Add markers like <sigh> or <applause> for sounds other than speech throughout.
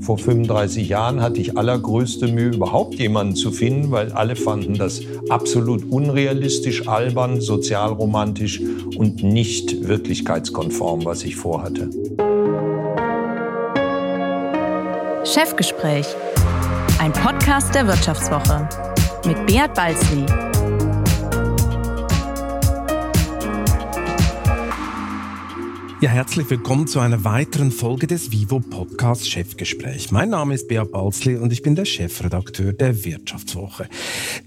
Vor 35 Jahren hatte ich allergrößte Mühe, überhaupt jemanden zu finden, weil alle fanden das absolut unrealistisch, albern, sozialromantisch und nicht wirklichkeitskonform, was ich vorhatte. Chefgespräch, ein Podcast der Wirtschaftswoche mit Beat Balzli. Ja, herzlich willkommen zu einer weiteren Folge des Vivo Podcast Chefgespräch. Mein Name ist Bea Balzli und ich bin der Chefredakteur der Wirtschaftswoche.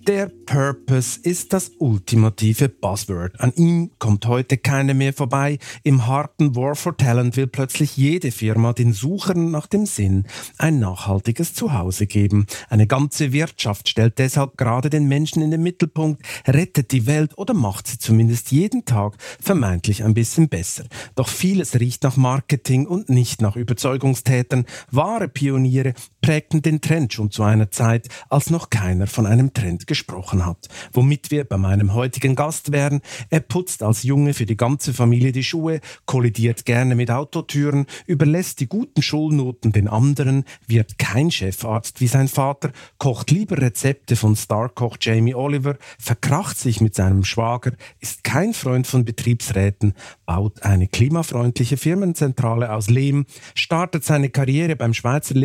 Der Purpose ist das ultimative Buzzword. An ihm kommt heute keiner mehr vorbei. Im harten War for Talent will plötzlich jede Firma den Suchern nach dem Sinn ein nachhaltiges Zuhause geben. Eine ganze Wirtschaft stellt deshalb gerade den Menschen in den Mittelpunkt, rettet die Welt oder macht sie zumindest jeden Tag vermeintlich ein bisschen besser. Doch Vieles riecht nach Marketing und nicht nach Überzeugungstätern. Wahre Pioniere prägten den Trend schon zu einer Zeit, als noch keiner von einem Trend gesprochen hat. Womit wir bei meinem heutigen Gast wären. Er putzt als Junge für die ganze Familie die Schuhe, kollidiert gerne mit Autotüren, überlässt die guten Schulnoten den anderen, wird kein Chefarzt wie sein Vater, kocht lieber Rezepte von Starkoch Jamie Oliver, verkracht sich mit seinem Schwager, ist kein Freund von Betriebsräten, baut eine Klima klimafreundliche Firmenzentrale aus Lehm, startet seine Karriere beim Schweizer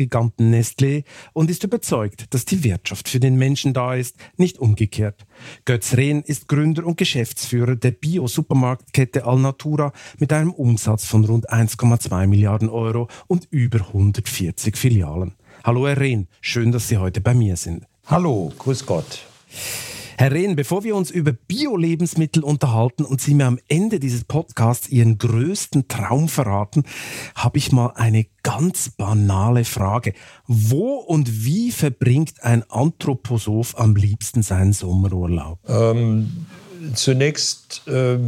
Lebensmittelgiganten Nestlé und ist überzeugt, dass die Wirtschaft für den Menschen da ist, nicht umgekehrt. Götz Rehn ist Gründer und Geschäftsführer der Bio-Supermarktkette Alnatura mit einem Umsatz von rund 1,2 Milliarden Euro und über 140 Filialen. Hallo Herr Rehn, schön, dass Sie heute bei mir sind. Hallo, grüß Gott. Herr Rehn, bevor wir uns über Bio-Lebensmittel unterhalten und Sie mir am Ende dieses Podcasts Ihren größten Traum verraten, habe ich mal eine ganz banale Frage. Wo und wie verbringt ein Anthroposoph am liebsten seinen Sommerurlaub? Ähm Zunächst äh,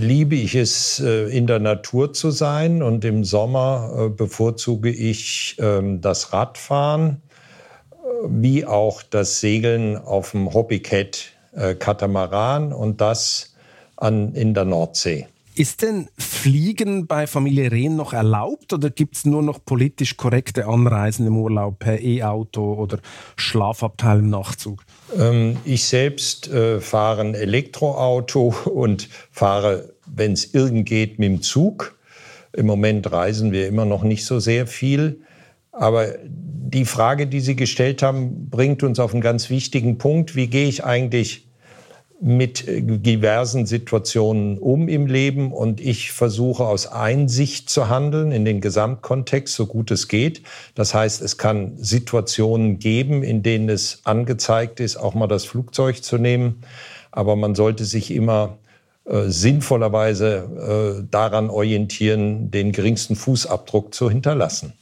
liebe ich es, äh, in der Natur zu sein und im Sommer äh, bevorzuge ich ähm, das Radfahren wie auch das Segeln auf dem Hobbycat äh, Katamaran und das an, in der Nordsee. Ist denn Fliegen bei Familie Rehn noch erlaubt oder gibt es nur noch politisch korrekte Anreisen im Urlaub per E-Auto oder Schlafabteil im Nachtzug? Ähm, ich selbst äh, fahre ein Elektroauto <laughs> und fahre, wenn es irgend geht, mit dem Zug. Im Moment reisen wir immer noch nicht so sehr viel. Aber die Frage, die Sie gestellt haben, bringt uns auf einen ganz wichtigen Punkt. Wie gehe ich eigentlich mit äh, diversen Situationen um im Leben und ich versuche aus Einsicht zu handeln in den Gesamtkontext, so gut es geht. Das heißt, es kann Situationen geben, in denen es angezeigt ist, auch mal das Flugzeug zu nehmen. Aber man sollte sich immer äh, sinnvollerweise äh, daran orientieren, den geringsten Fußabdruck zu hinterlassen.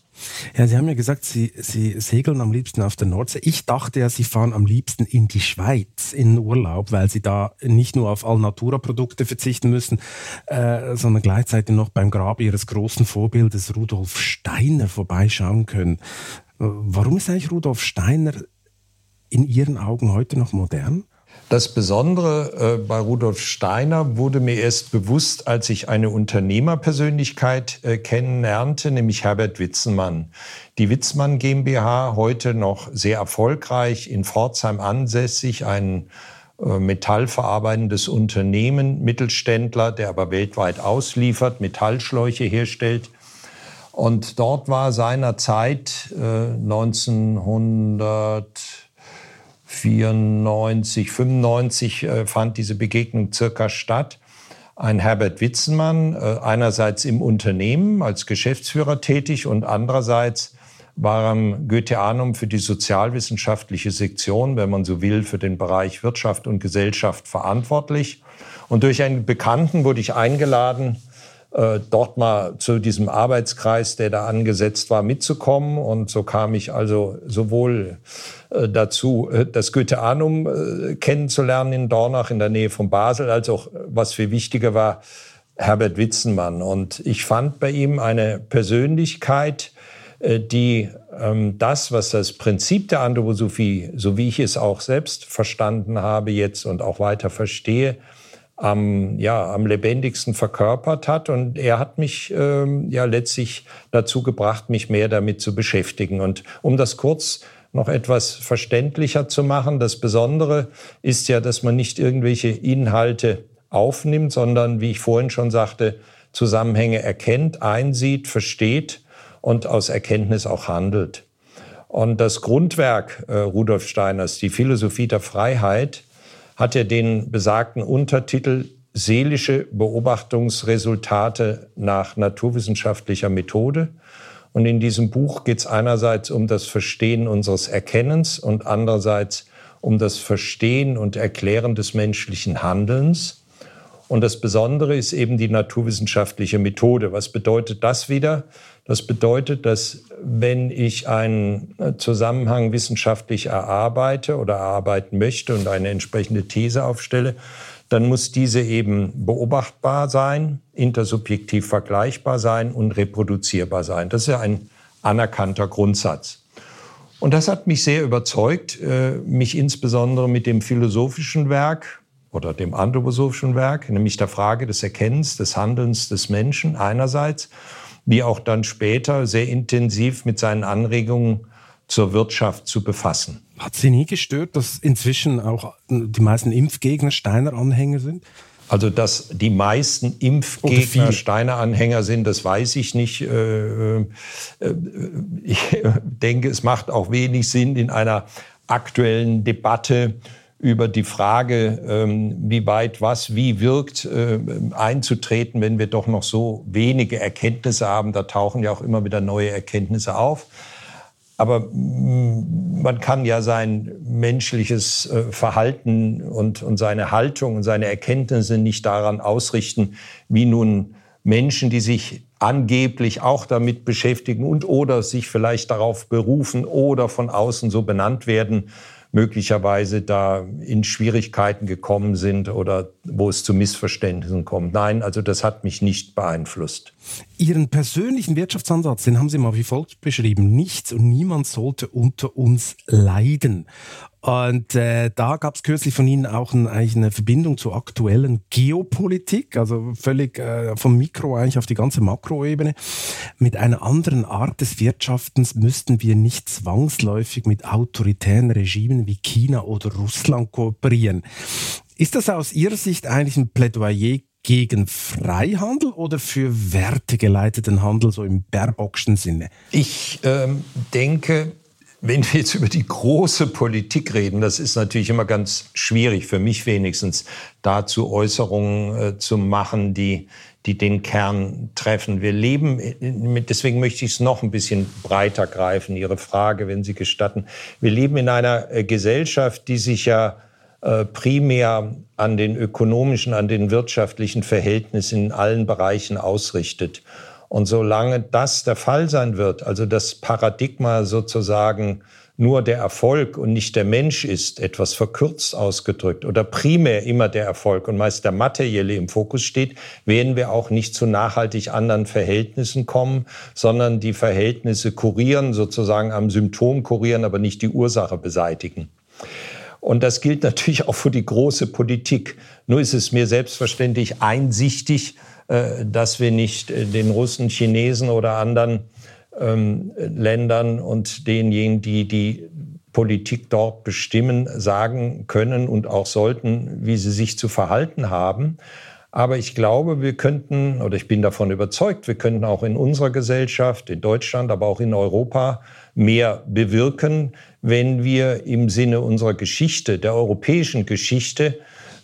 Ja, Sie haben ja gesagt, Sie, Sie segeln am liebsten auf der Nordsee. Ich dachte ja, Sie fahren am liebsten in die Schweiz in Urlaub, weil Sie da nicht nur auf Alnatura-Produkte verzichten müssen, äh, sondern gleichzeitig noch beim Grab Ihres großen Vorbildes Rudolf Steiner vorbeischauen können. Warum ist eigentlich Rudolf Steiner in Ihren Augen heute noch modern? Das Besondere äh, bei Rudolf Steiner wurde mir erst bewusst, als ich eine Unternehmerpersönlichkeit äh, kennenlernte, nämlich Herbert Witzenmann. Die Witzmann GmbH, heute noch sehr erfolgreich in Pforzheim ansässig, ein äh, metallverarbeitendes Unternehmen, Mittelständler, der aber weltweit ausliefert, Metallschläuche herstellt. Und dort war seinerzeit äh, 1900 94, 95 äh, fand diese Begegnung circa statt. Ein Herbert Witzenmann, äh, einerseits im Unternehmen als Geschäftsführer tätig und andererseits war am Goetheanum für die sozialwissenschaftliche Sektion, wenn man so will, für den Bereich Wirtschaft und Gesellschaft verantwortlich. Und durch einen Bekannten wurde ich eingeladen, dort mal zu diesem Arbeitskreis, der da angesetzt war, mitzukommen. Und so kam ich also sowohl äh, dazu, äh, das Goetheanum äh, kennenzulernen in Dornach in der Nähe von Basel, als auch, was viel wichtiger war, Herbert Witzenmann. Und ich fand bei ihm eine Persönlichkeit, die ähm, das, was das Prinzip der Anthroposophie, so wie ich es auch selbst verstanden habe jetzt und auch weiter verstehe, am, ja, am lebendigsten verkörpert hat. Und er hat mich ähm, ja letztlich dazu gebracht, mich mehr damit zu beschäftigen. Und um das kurz noch etwas verständlicher zu machen, das Besondere ist ja, dass man nicht irgendwelche Inhalte aufnimmt, sondern, wie ich vorhin schon sagte, Zusammenhänge erkennt, einsieht, versteht und aus Erkenntnis auch handelt. Und das Grundwerk äh, Rudolf Steiners, die Philosophie der Freiheit, hat er den besagten Untertitel Seelische Beobachtungsresultate nach naturwissenschaftlicher Methode. Und in diesem Buch geht es einerseits um das Verstehen unseres Erkennens und andererseits um das Verstehen und Erklären des menschlichen Handelns. Und das Besondere ist eben die naturwissenschaftliche Methode. Was bedeutet das wieder? Das bedeutet, dass wenn ich einen Zusammenhang wissenschaftlich erarbeite oder erarbeiten möchte und eine entsprechende These aufstelle, dann muss diese eben beobachtbar sein, intersubjektiv vergleichbar sein und reproduzierbar sein. Das ist ja ein anerkannter Grundsatz. Und das hat mich sehr überzeugt, äh, mich insbesondere mit dem philosophischen Werk oder dem anthroposophischen Werk, nämlich der Frage des Erkennens, des Handelns des Menschen einerseits wie auch dann später sehr intensiv mit seinen Anregungen zur Wirtschaft zu befassen. Hat Sie nie gestört, dass inzwischen auch die meisten Impfgegner Steiner-Anhänger sind? Also, dass die meisten Impfgegner Steiner-Anhänger sind, das weiß ich nicht. Äh, äh, ich <laughs> denke, es macht auch wenig Sinn in einer aktuellen Debatte über die Frage, ähm, wie weit was wie wirkt, äh, einzutreten, wenn wir doch noch so wenige Erkenntnisse haben. Da tauchen ja auch immer wieder neue Erkenntnisse auf. Aber mm, man kann ja sein menschliches äh, Verhalten und, und seine Haltung und seine Erkenntnisse nicht daran ausrichten, wie nun Menschen, die sich angeblich auch damit beschäftigen und oder sich vielleicht darauf berufen oder von außen so benannt werden, möglicherweise da in Schwierigkeiten gekommen sind oder wo es zu Missverständnissen kommt. Nein, also das hat mich nicht beeinflusst. Ihren persönlichen Wirtschaftsansatz, den haben Sie mal wie folgt beschrieben. Nichts und niemand sollte unter uns leiden. Und äh, da gab es kürzlich von Ihnen auch ein, eigentlich eine Verbindung zur aktuellen Geopolitik, also völlig äh, vom Mikro eigentlich auf die ganze Makroebene. Mit einer anderen Art des Wirtschaftens müssten wir nicht zwangsläufig mit autoritären Regimen wie China oder Russland kooperieren. Ist das aus Ihrer Sicht eigentlich ein Plädoyer gegen Freihandel oder für wertegeleiteten Handel, so im Baerbockschen Sinne? Ich ähm, denke, wenn wir jetzt über die große Politik reden, das ist natürlich immer ganz schwierig, für mich wenigstens, dazu Äußerungen äh, zu machen, die, die den Kern treffen. Wir leben, deswegen möchte ich es noch ein bisschen breiter greifen, Ihre Frage, wenn Sie gestatten. Wir leben in einer äh, Gesellschaft, die sich ja äh, primär an den ökonomischen, an den wirtschaftlichen Verhältnissen in allen Bereichen ausrichtet. Und solange das der Fall sein wird, also das Paradigma sozusagen nur der Erfolg und nicht der Mensch ist, etwas verkürzt ausgedrückt, oder primär immer der Erfolg und meist der materielle im Fokus steht, werden wir auch nicht zu nachhaltig anderen Verhältnissen kommen, sondern die Verhältnisse kurieren, sozusagen am Symptom kurieren, aber nicht die Ursache beseitigen. Und das gilt natürlich auch für die große Politik. Nur ist es mir selbstverständlich einsichtig, dass wir nicht äh, den Russen, Chinesen oder anderen ähm, Ländern und denjenigen, die die Politik dort bestimmen, sagen können und auch sollten, wie sie sich zu verhalten haben. Aber ich glaube, wir könnten, oder ich bin davon überzeugt, wir könnten auch in unserer Gesellschaft, in Deutschland, aber auch in Europa mehr bewirken, wenn wir im Sinne unserer Geschichte, der europäischen Geschichte,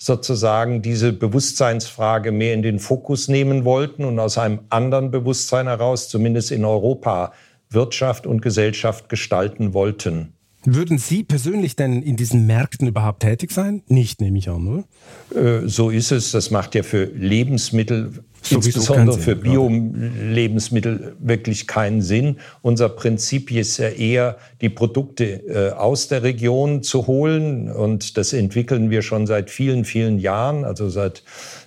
sozusagen diese Bewusstseinsfrage mehr in den Fokus nehmen wollten und aus einem anderen Bewusstsein heraus, zumindest in Europa, Wirtschaft und Gesellschaft gestalten wollten. Würden Sie persönlich denn in diesen Märkten überhaupt tätig sein? Nicht, nehme ich an, oder? Äh, so ist es. Das macht ja für Lebensmittel, insbesondere für Bio-Lebensmittel, wirklich keinen Sinn. Unser Prinzip ist ja eher, die Produkte äh, aus der Region zu holen. Und das entwickeln wir schon seit vielen, vielen Jahren, also seit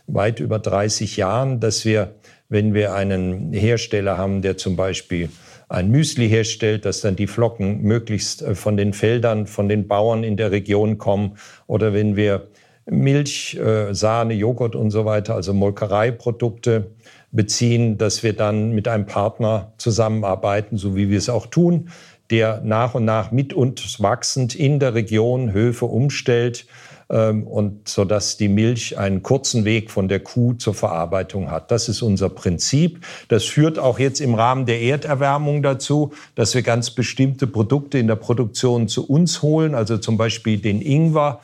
weit über 30 Jahren, dass wir, wenn wir einen Hersteller haben, der zum Beispiel ein Müsli herstellt, dass dann die Flocken möglichst äh, von den Feldern, von den Bauern in der Region kommen. Oder wenn wir Milch, äh, Sahne, Joghurt und so weiter, also Molkereiprodukte beziehen, dass wir dann mit einem Partner zusammenarbeiten, so wie wir es auch tun, der nach und nach mit uns wachsend in der Region Höfe umstellt ähm, und so dass die Milch einen kurzen Weg von der Kuh zur Verarbeitung hat. Das ist unser Prinzip. Das führt auch jetzt im Rahmen der Erderwärmung dazu, dass wir ganz bestimmte Produkte in der Produktion zu uns holen, also zum Beispiel den Ingwer,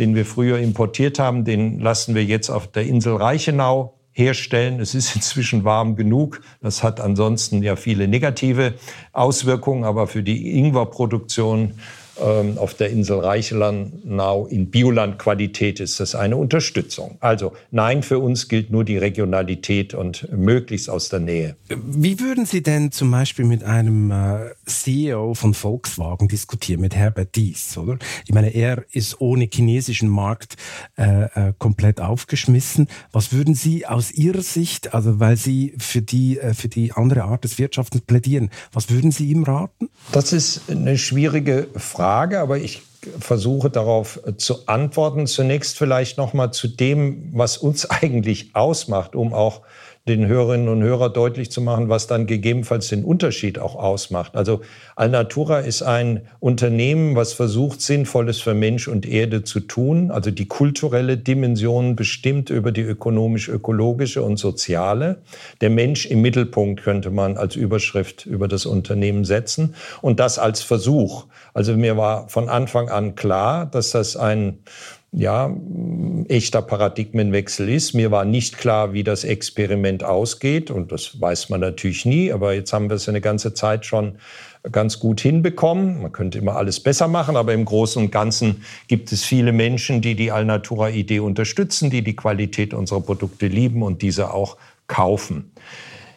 den wir früher importiert haben, den lassen wir jetzt auf der Insel Reichenau herstellen. Es ist <laughs> inzwischen warm genug. Das hat ansonsten ja viele negative Auswirkungen, aber für die Ingwerproduktion ähm, auf der Insel Reichenau in Biolandqualität ist das eine Unterstützung. Also nein, für uns gilt nur die Regionalität und möglichst aus der Nähe. Wie würden Sie denn zum Beispiel mit einem äh, CEO von Volkswagen diskutieren, mit Herbert Dies, oder? Ich meine, er ist ohne chinesischen Markt äh, äh, komplett aufgeschmissen. Was würden Sie aus Ihrer Sicht, also weil Sie für die, äh, für die andere Art des Wirtschaftens plädieren, was würden Sie ihm raten? Das ist eine schwierige Frage. Frage, aber ich versuche darauf zu antworten. Zunächst vielleicht noch mal zu dem, was uns <laughs> eigentlich ausmacht, um auch den Hörerinnen und Hörern deutlich zu machen, was dann gegebenenfalls den Unterschied auch ausmacht. Also Alnatura ist ein Unternehmen, was versucht, Sinnvolles für Mensch und Erde zu tun. Also die kulturelle Dimension bestimmt über die ökonomisch-ökologische und soziale. Der Mensch im Mittelpunkt könnte man als Überschrift über das Unternehmen setzen. Und das als Versuch. Also mir war von Anfang an klar, dass das ein ja, echter Paradigmenwechsel ist. Mir war nicht klar, wie das Experiment ausgeht und das weiß man natürlich nie, aber jetzt haben wir es eine ganze Zeit schon ganz gut hinbekommen. Man könnte immer alles besser machen, aber im Großen und Ganzen gibt es viele Menschen, die die Alnatura-Idee unterstützen, die die Qualität unserer Produkte lieben und diese auch kaufen.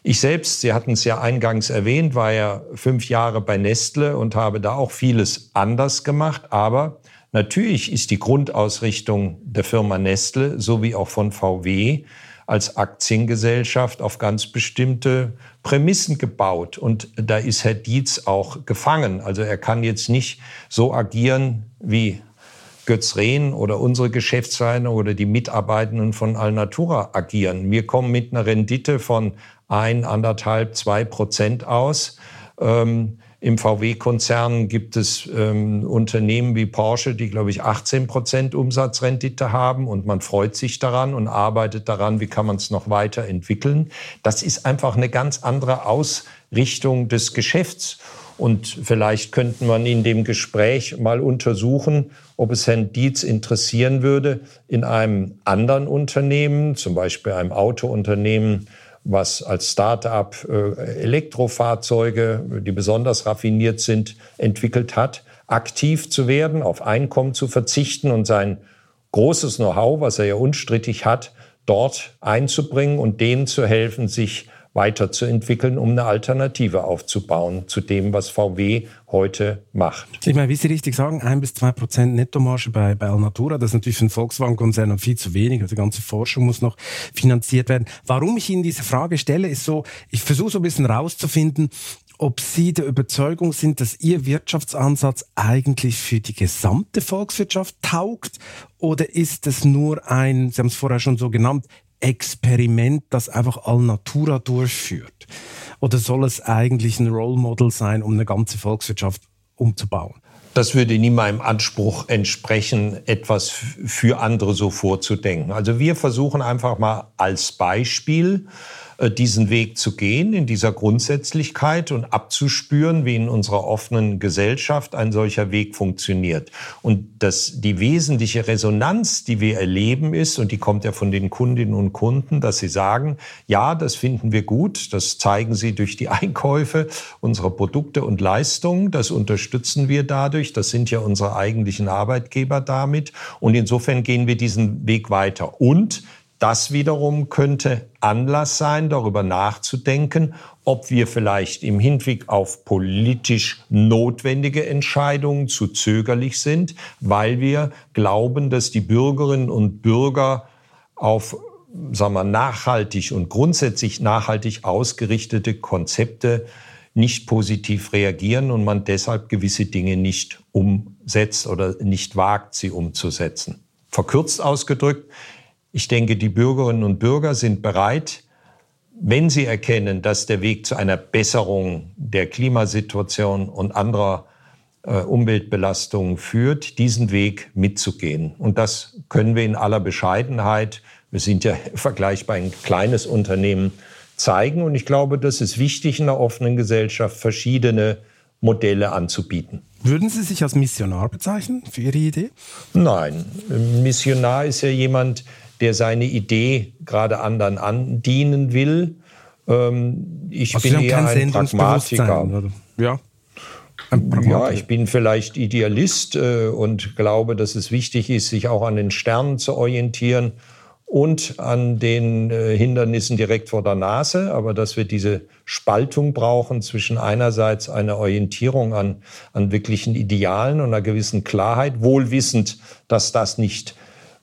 Ich selbst, Sie hatten es ja eingangs erwähnt, war ja fünf Jahre bei Nestle und habe da auch vieles anders gemacht, aber Natürlich ist die Grundausrichtung der Firma Nestle sowie auch von VW als Aktiengesellschaft auf ganz bestimmte Prämissen gebaut. Und da ist Herr Dietz auch gefangen. Also er kann jetzt nicht so agieren wie Götz Rehn oder unsere Geschäftsleitung oder die Mitarbeitenden von Alnatura agieren. Wir kommen mit einer Rendite von ein, anderthalb, zwei Prozent aus. Ähm, im VW-Konzern gibt es ähm, Unternehmen wie Porsche, die, glaube ich, 18 Prozent Umsatzrendite haben und man freut sich daran und arbeitet daran, wie kann man es noch weiterentwickeln. Das ist einfach eine ganz andere Ausrichtung des Geschäfts. Und vielleicht könnten wir in dem Gespräch mal untersuchen, ob es Herrn Dietz interessieren würde, in einem anderen Unternehmen, zum Beispiel einem Autounternehmen, was als Start-up äh, Elektrofahrzeuge, die besonders raffiniert sind, entwickelt hat, aktiv zu werden, auf Einkommen zu verzichten und sein großes Know-how, was er ja unstrittig hat, dort einzubringen und denen zu helfen, sich weiterzuentwickeln, um eine Alternative aufzubauen zu dem, was VW heute macht. Ich meine, wie Sie richtig sagen, ein bis zwei Prozent Nettomarge bei, bei Alnatura, das ist natürlich für einen Volkswagen-Konzern viel zu wenig. Also die ganze Forschung muss noch finanziert werden. Warum ich Ihnen diese Frage stelle, ist so, ich versuche so ein bisschen rauszufinden, ob Sie der Überzeugung sind, dass Ihr Wirtschaftsansatz eigentlich für die gesamte Volkswirtschaft taugt oder ist es nur ein, Sie haben es vorher schon so genannt, Experiment, das einfach Alnatura durchführt? Oder soll es eigentlich ein Role Model sein, um eine ganze Volkswirtschaft umzubauen? Das würde nie meinem Anspruch entsprechen, etwas für andere so vorzudenken. Also wir versuchen einfach mal als Beispiel, diesen Weg zu gehen, in dieser Grundsätzlichkeit und abzuspüren, wie in unserer offenen Gesellschaft ein solcher Weg funktioniert. Und dass die wesentliche Resonanz, die wir erleben, ist, und die kommt ja von den Kundinnen und Kunden, dass sie sagen, ja, das finden wir gut, das zeigen sie durch die Einkäufe unserer Produkte und Leistungen, das unterstützen wir dadurch, das sind ja unsere eigentlichen Arbeitgeber damit. Und insofern gehen wir diesen Weg weiter. Und das wiederum könnte Anlass sein, darüber nachzudenken, ob wir vielleicht im Hinblick auf politisch notwendige Entscheidungen zu zögerlich sind, weil wir glauben, dass die Bürgerinnen und Bürger auf sagen wir, nachhaltig und grundsätzlich nachhaltig ausgerichtete Konzepte nicht positiv reagieren und man deshalb gewisse Dinge nicht umsetzt oder nicht wagt, sie umzusetzen. verkürzt ausgedrückt. Ich denke, die Bürgerinnen und Bürger sind bereit, wenn sie erkennen, dass der Weg zu einer Besserung der Klimasituation und anderer äh, Umweltbelastungen führt, diesen Weg mitzugehen. Und das können wir in aller Bescheidenheit, wir sind ja <laughs> vergleichbar ein kleines Unternehmen, zeigen. Und ich glaube, das ist wichtig in einer offenen Gesellschaft, verschiedene Modelle anzubieten. Würden Sie sich als Missionar bezeichnen für Ihre Idee? Nein, Missionar ist ja jemand, der seine Idee gerade anderen andienen will. Ähm, ich also bin eher ein Pragmatiker. Ja. Ja, ich bin vielleicht Idealist äh, und glaube, dass es wichtig ist, sich auch an den Sternen zu orientieren und an den äh, Hindernissen direkt vor der Nase, aber dass wir diese Spaltung brauchen zwischen einerseits einer Orientierung an, an wirklichen Idealen und einer gewissen Klarheit, wohlwissend, dass das nicht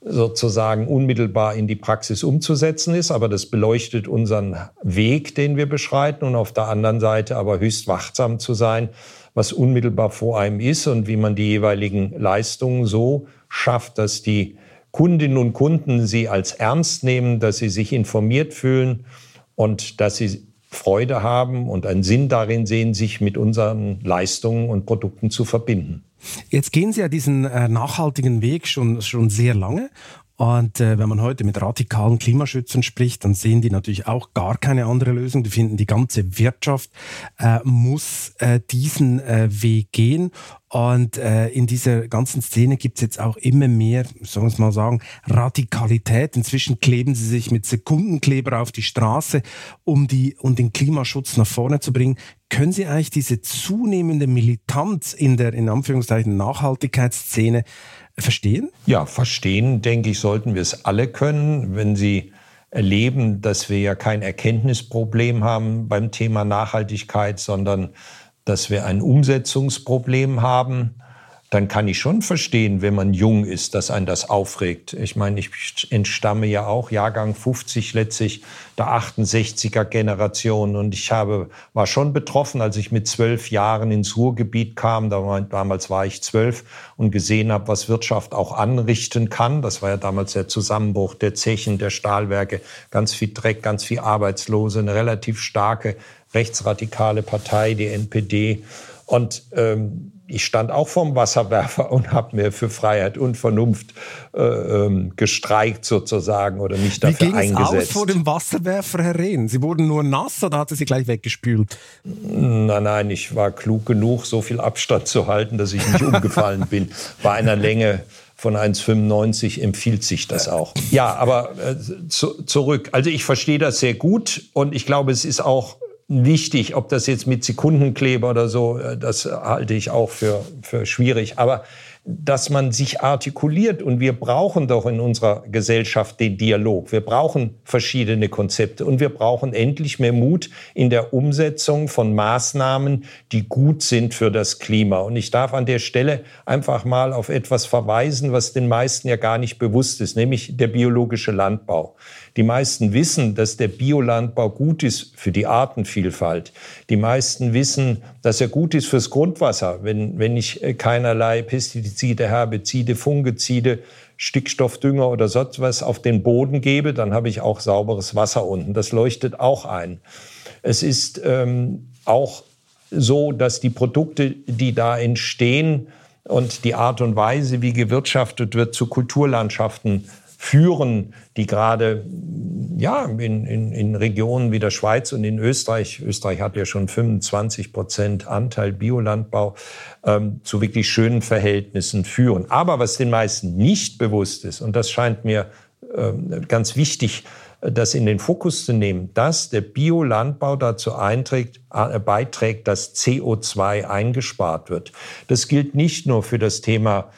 sozusagen unmittelbar in die Praxis umzusetzen ist, aber das beleuchtet unseren Weg, den wir beschreiten. Und auf der anderen Seite aber höchst wachsam zu sein, was unmittelbar vor einem ist und wie man die jeweiligen Leistungen so schafft, dass die Kundinnen und Kunden sie als ernst nehmen, dass sie sich informiert fühlen und dass sie Freude haben und einen Sinn darin sehen, sich mit unseren Leistungen und Produkten zu verbinden. Jetzt gehen Sie ja diesen äh, nachhaltigen Weg schon, schon sehr lange und äh, wenn man heute mit radikalen Klimaschützern spricht, dann sehen die natürlich auch gar keine andere Lösung. Die finden, die ganze Wirtschaft äh, muss äh, diesen äh, Weg gehen. Und äh, in dieser ganzen Szene gibt es jetzt auch immer mehr, wir es mal sagen, Radikalität. Inzwischen kleben sie sich mit Sekundenkleber auf die Straße, um, die, um den Klimaschutz nach vorne zu bringen. Können Sie eigentlich diese zunehmende Militanz in der, in Anführungszeichen, Nachhaltigkeitsszene verstehen? Ja, verstehen, denke ich, sollten wir es alle können, wenn Sie erleben, dass wir ja kein Erkenntnisproblem haben beim Thema Nachhaltigkeit, sondern dass wir ein Umsetzungsproblem haben dann kann ich schon verstehen, wenn man jung ist, dass einen das aufregt. Ich meine, ich entstamme ja auch Jahrgang 50 letztlich der 68er Generation und ich habe, war schon betroffen, als ich mit zwölf Jahren ins Ruhrgebiet kam. Damals war ich zwölf und gesehen habe, was Wirtschaft auch anrichten kann. Das war ja damals der Zusammenbruch der Zechen, der Stahlwerke, ganz viel Dreck, ganz viel Arbeitslose, eine relativ starke rechtsradikale Partei, die NPD. Und ähm, ich stand auch vorm Wasserwerfer und habe mir für Freiheit und Vernunft äh, ähm, gestreikt sozusagen oder mich dafür Wie eingesetzt. aus vor dem Wasserwerfer, Herr Rehn? Sie wurden nur nass oder hat er Sie gleich weggespült? Nein, nein, ich war klug genug, so viel Abstand zu halten, dass ich nicht <laughs> umgefallen bin. Bei einer Länge von 1,95 empfiehlt sich das auch. Ja, aber äh, zu, zurück. Also ich verstehe das sehr gut und ich glaube, es ist auch wichtig, ob das jetzt mit Sekundenkleber oder so, äh, das halte ich auch für, für schwierig. Aber dass man sich artikuliert und wir brauchen doch in unserer Gesellschaft den Dialog. Wir brauchen verschiedene Konzepte und wir brauchen endlich mehr Mut in der Umsetzung von Maßnahmen, die gut sind für das Klima. Und ich darf an der Stelle einfach mal auf etwas verweisen, was den meisten ja gar nicht bewusst ist, nämlich der biologische Landbau. Die meisten wissen, dass der Biolandbau gut ist für die Artenvielfalt. Die meisten wissen, dass er gut ist fürs Grundwasser, wenn, wenn ich äh, keinerlei Pestizide, Herbizide, Fungizide, Stickstoffdünger oder sonst was auf den Boden gebe, dann habe ich auch sauberes Wasser unten. Das leuchtet auch ein. Es ist ähm, auch so, dass die Produkte, die da entstehen und die Art und Weise, wie gewirtschaftet wird, zu Kulturlandschaften führen, die gerade ja, in, in, in Regionen wie der Schweiz und in Österreich, Österreich hat ja schon 25 Prozent Anteil Biolandbau, ähm, zu wirklich schönen Verhältnissen führen. Aber was den meisten nicht bewusst ist, und das scheint mir ähm, ganz wichtig, das in den Fokus zu nehmen, dass der Biolandbau dazu einträgt, äh, beiträgt, dass CO2 eingespart wird. Das gilt nicht nur für das Thema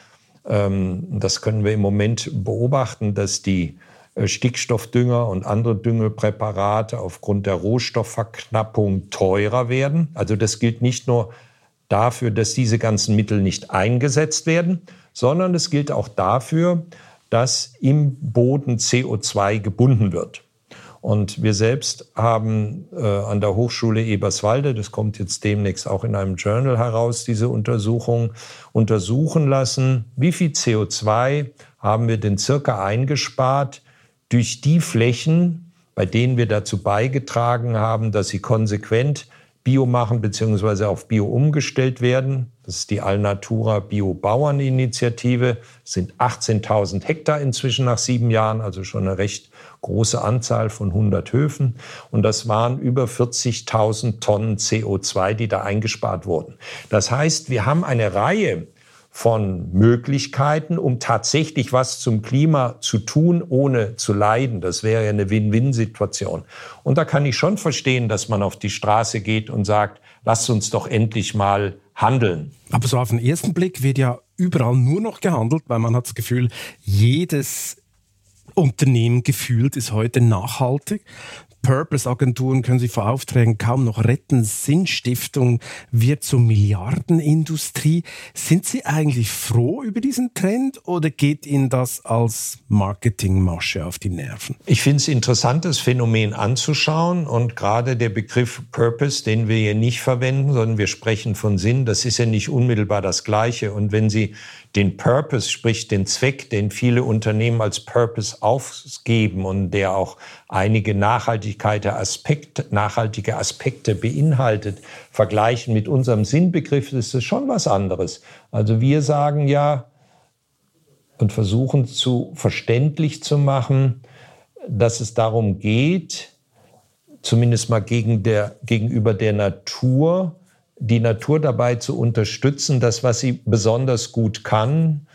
das können wir im Moment beobachten, dass die äh, Stickstoffdünger und andere Düngelpräparate aufgrund der Rohstoffverknappung teurer werden. Also das gilt nicht nur dafür, dass diese ganzen Mittel nicht eingesetzt werden, sondern es gilt auch dafür, dass im Boden CO2 gebunden wird. Und wir selbst haben äh, an der Hochschule Eberswalde, das kommt jetzt demnächst auch in einem Journal heraus, diese Untersuchung, untersuchen lassen, wie viel CO2 haben wir den circa eingespart durch die Flächen, bei denen wir dazu beigetragen haben, dass sie konsequent Bio machen bzw. auf Bio umgestellt werden. Das ist die Alnatura Bio-Bauern-Initiative. Das sind 18.000 Hektar inzwischen nach sieben Jahren, also schon eine recht große Anzahl von 100 Höfen. Und das waren über 40.000 Tonnen CO2, die da eingespart wurden. Das heißt, wir haben eine Reihe von Möglichkeiten, um tatsächlich was zum Klima zu tun, ohne zu leiden. Das wäre ja eine Win-Win-Situation. Und da kann ich schon verstehen, dass man auf die Straße geht und sagt, lasst uns doch endlich mal handeln. Aber so auf den ersten Blick wird ja überall nur noch gehandelt, weil man hat das Gefühl, jedes Unternehmen gefühlt ist heute nachhaltig. Purpose-Agenturen können sich vor Aufträgen kaum noch retten. Sinnstiftung wird zur Milliardenindustrie. Sind Sie eigentlich froh über diesen Trend oder geht Ihnen das als Marketingmasche auf die Nerven? Ich finde es interessant, das Phänomen anzuschauen und gerade der Begriff Purpose, den wir hier nicht verwenden, sondern wir sprechen von Sinn, das ist ja nicht unmittelbar das Gleiche. Und wenn Sie den Purpose, sprich den Zweck, den viele Unternehmen als Purpose aufgeben und der auch einige Nachhaltigkeit Aspekt, nachhaltige Aspekte beinhaltet, vergleichen mit unserem Sinnbegriff, ist es schon was anderes. Also wir sagen ja und versuchen zu verständlich zu machen, dass es darum geht, zumindest mal gegen der, gegenüber der Natur, die Natur dabei zu unterstützen, das, was sie besonders gut kann,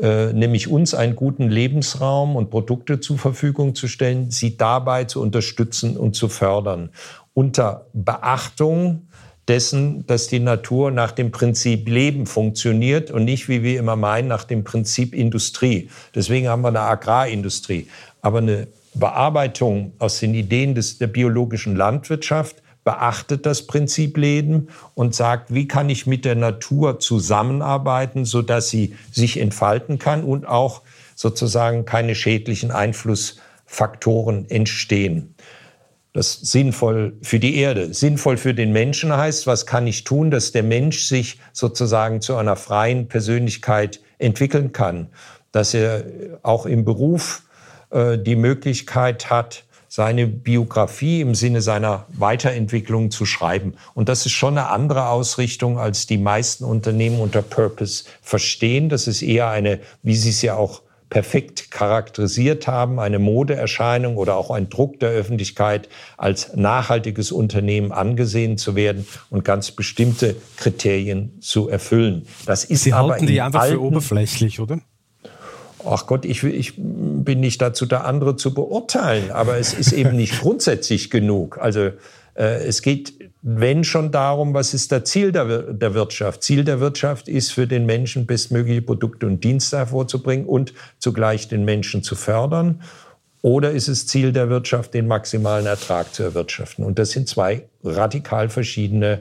äh, nämlich uns einen guten Lebensraum und Produkte zur Verfügung zu stellen, sie dabei zu unterstützen und zu fördern. Unter Beachtung dessen, dass die Natur nach dem Prinzip Leben funktioniert und nicht, wie wir immer meinen, nach dem Prinzip Industrie. Deswegen haben wir eine Agrarindustrie. Aber eine Bearbeitung aus den Ideen des, der biologischen Landwirtschaft beachtet das Prinzip Leben und sagt, wie kann ich mit der Natur zusammenarbeiten, sodass sie sich entfalten kann und auch sozusagen keine schädlichen Einflussfaktoren entstehen. Das ist sinnvoll für die Erde. Sinnvoll für den Menschen heißt, was kann ich tun, dass der Mensch sich sozusagen zu einer freien Persönlichkeit entwickeln kann, dass er auch im Beruf äh, die Möglichkeit hat, seine Biografie im Sinne seiner Weiterentwicklung zu schreiben. Und das ist schon eine andere Ausrichtung, als die meisten Unternehmen unter Purpose verstehen. Das ist eher eine, wie Sie es ja auch perfekt charakterisiert haben, eine Modeerscheinung oder auch ein Druck der Öffentlichkeit als nachhaltiges Unternehmen angesehen zu werden und ganz bestimmte Kriterien zu erfüllen. Das ist Sie aber halten die einfach für oberflächlich, oder? Ach Gott, ich, ich bin nicht dazu da, andere zu beurteilen, aber es ist eben nicht <laughs> grundsätzlich genug. Also äh, es geht, wenn schon darum, was ist das Ziel der, der Wirtschaft? Ziel der Wirtschaft ist für den Menschen bestmögliche Produkte und Dienste hervorzubringen und zugleich den Menschen zu fördern. Oder ist es Ziel der Wirtschaft, den maximalen Ertrag zu erwirtschaften? Und das sind zwei radikal verschiedene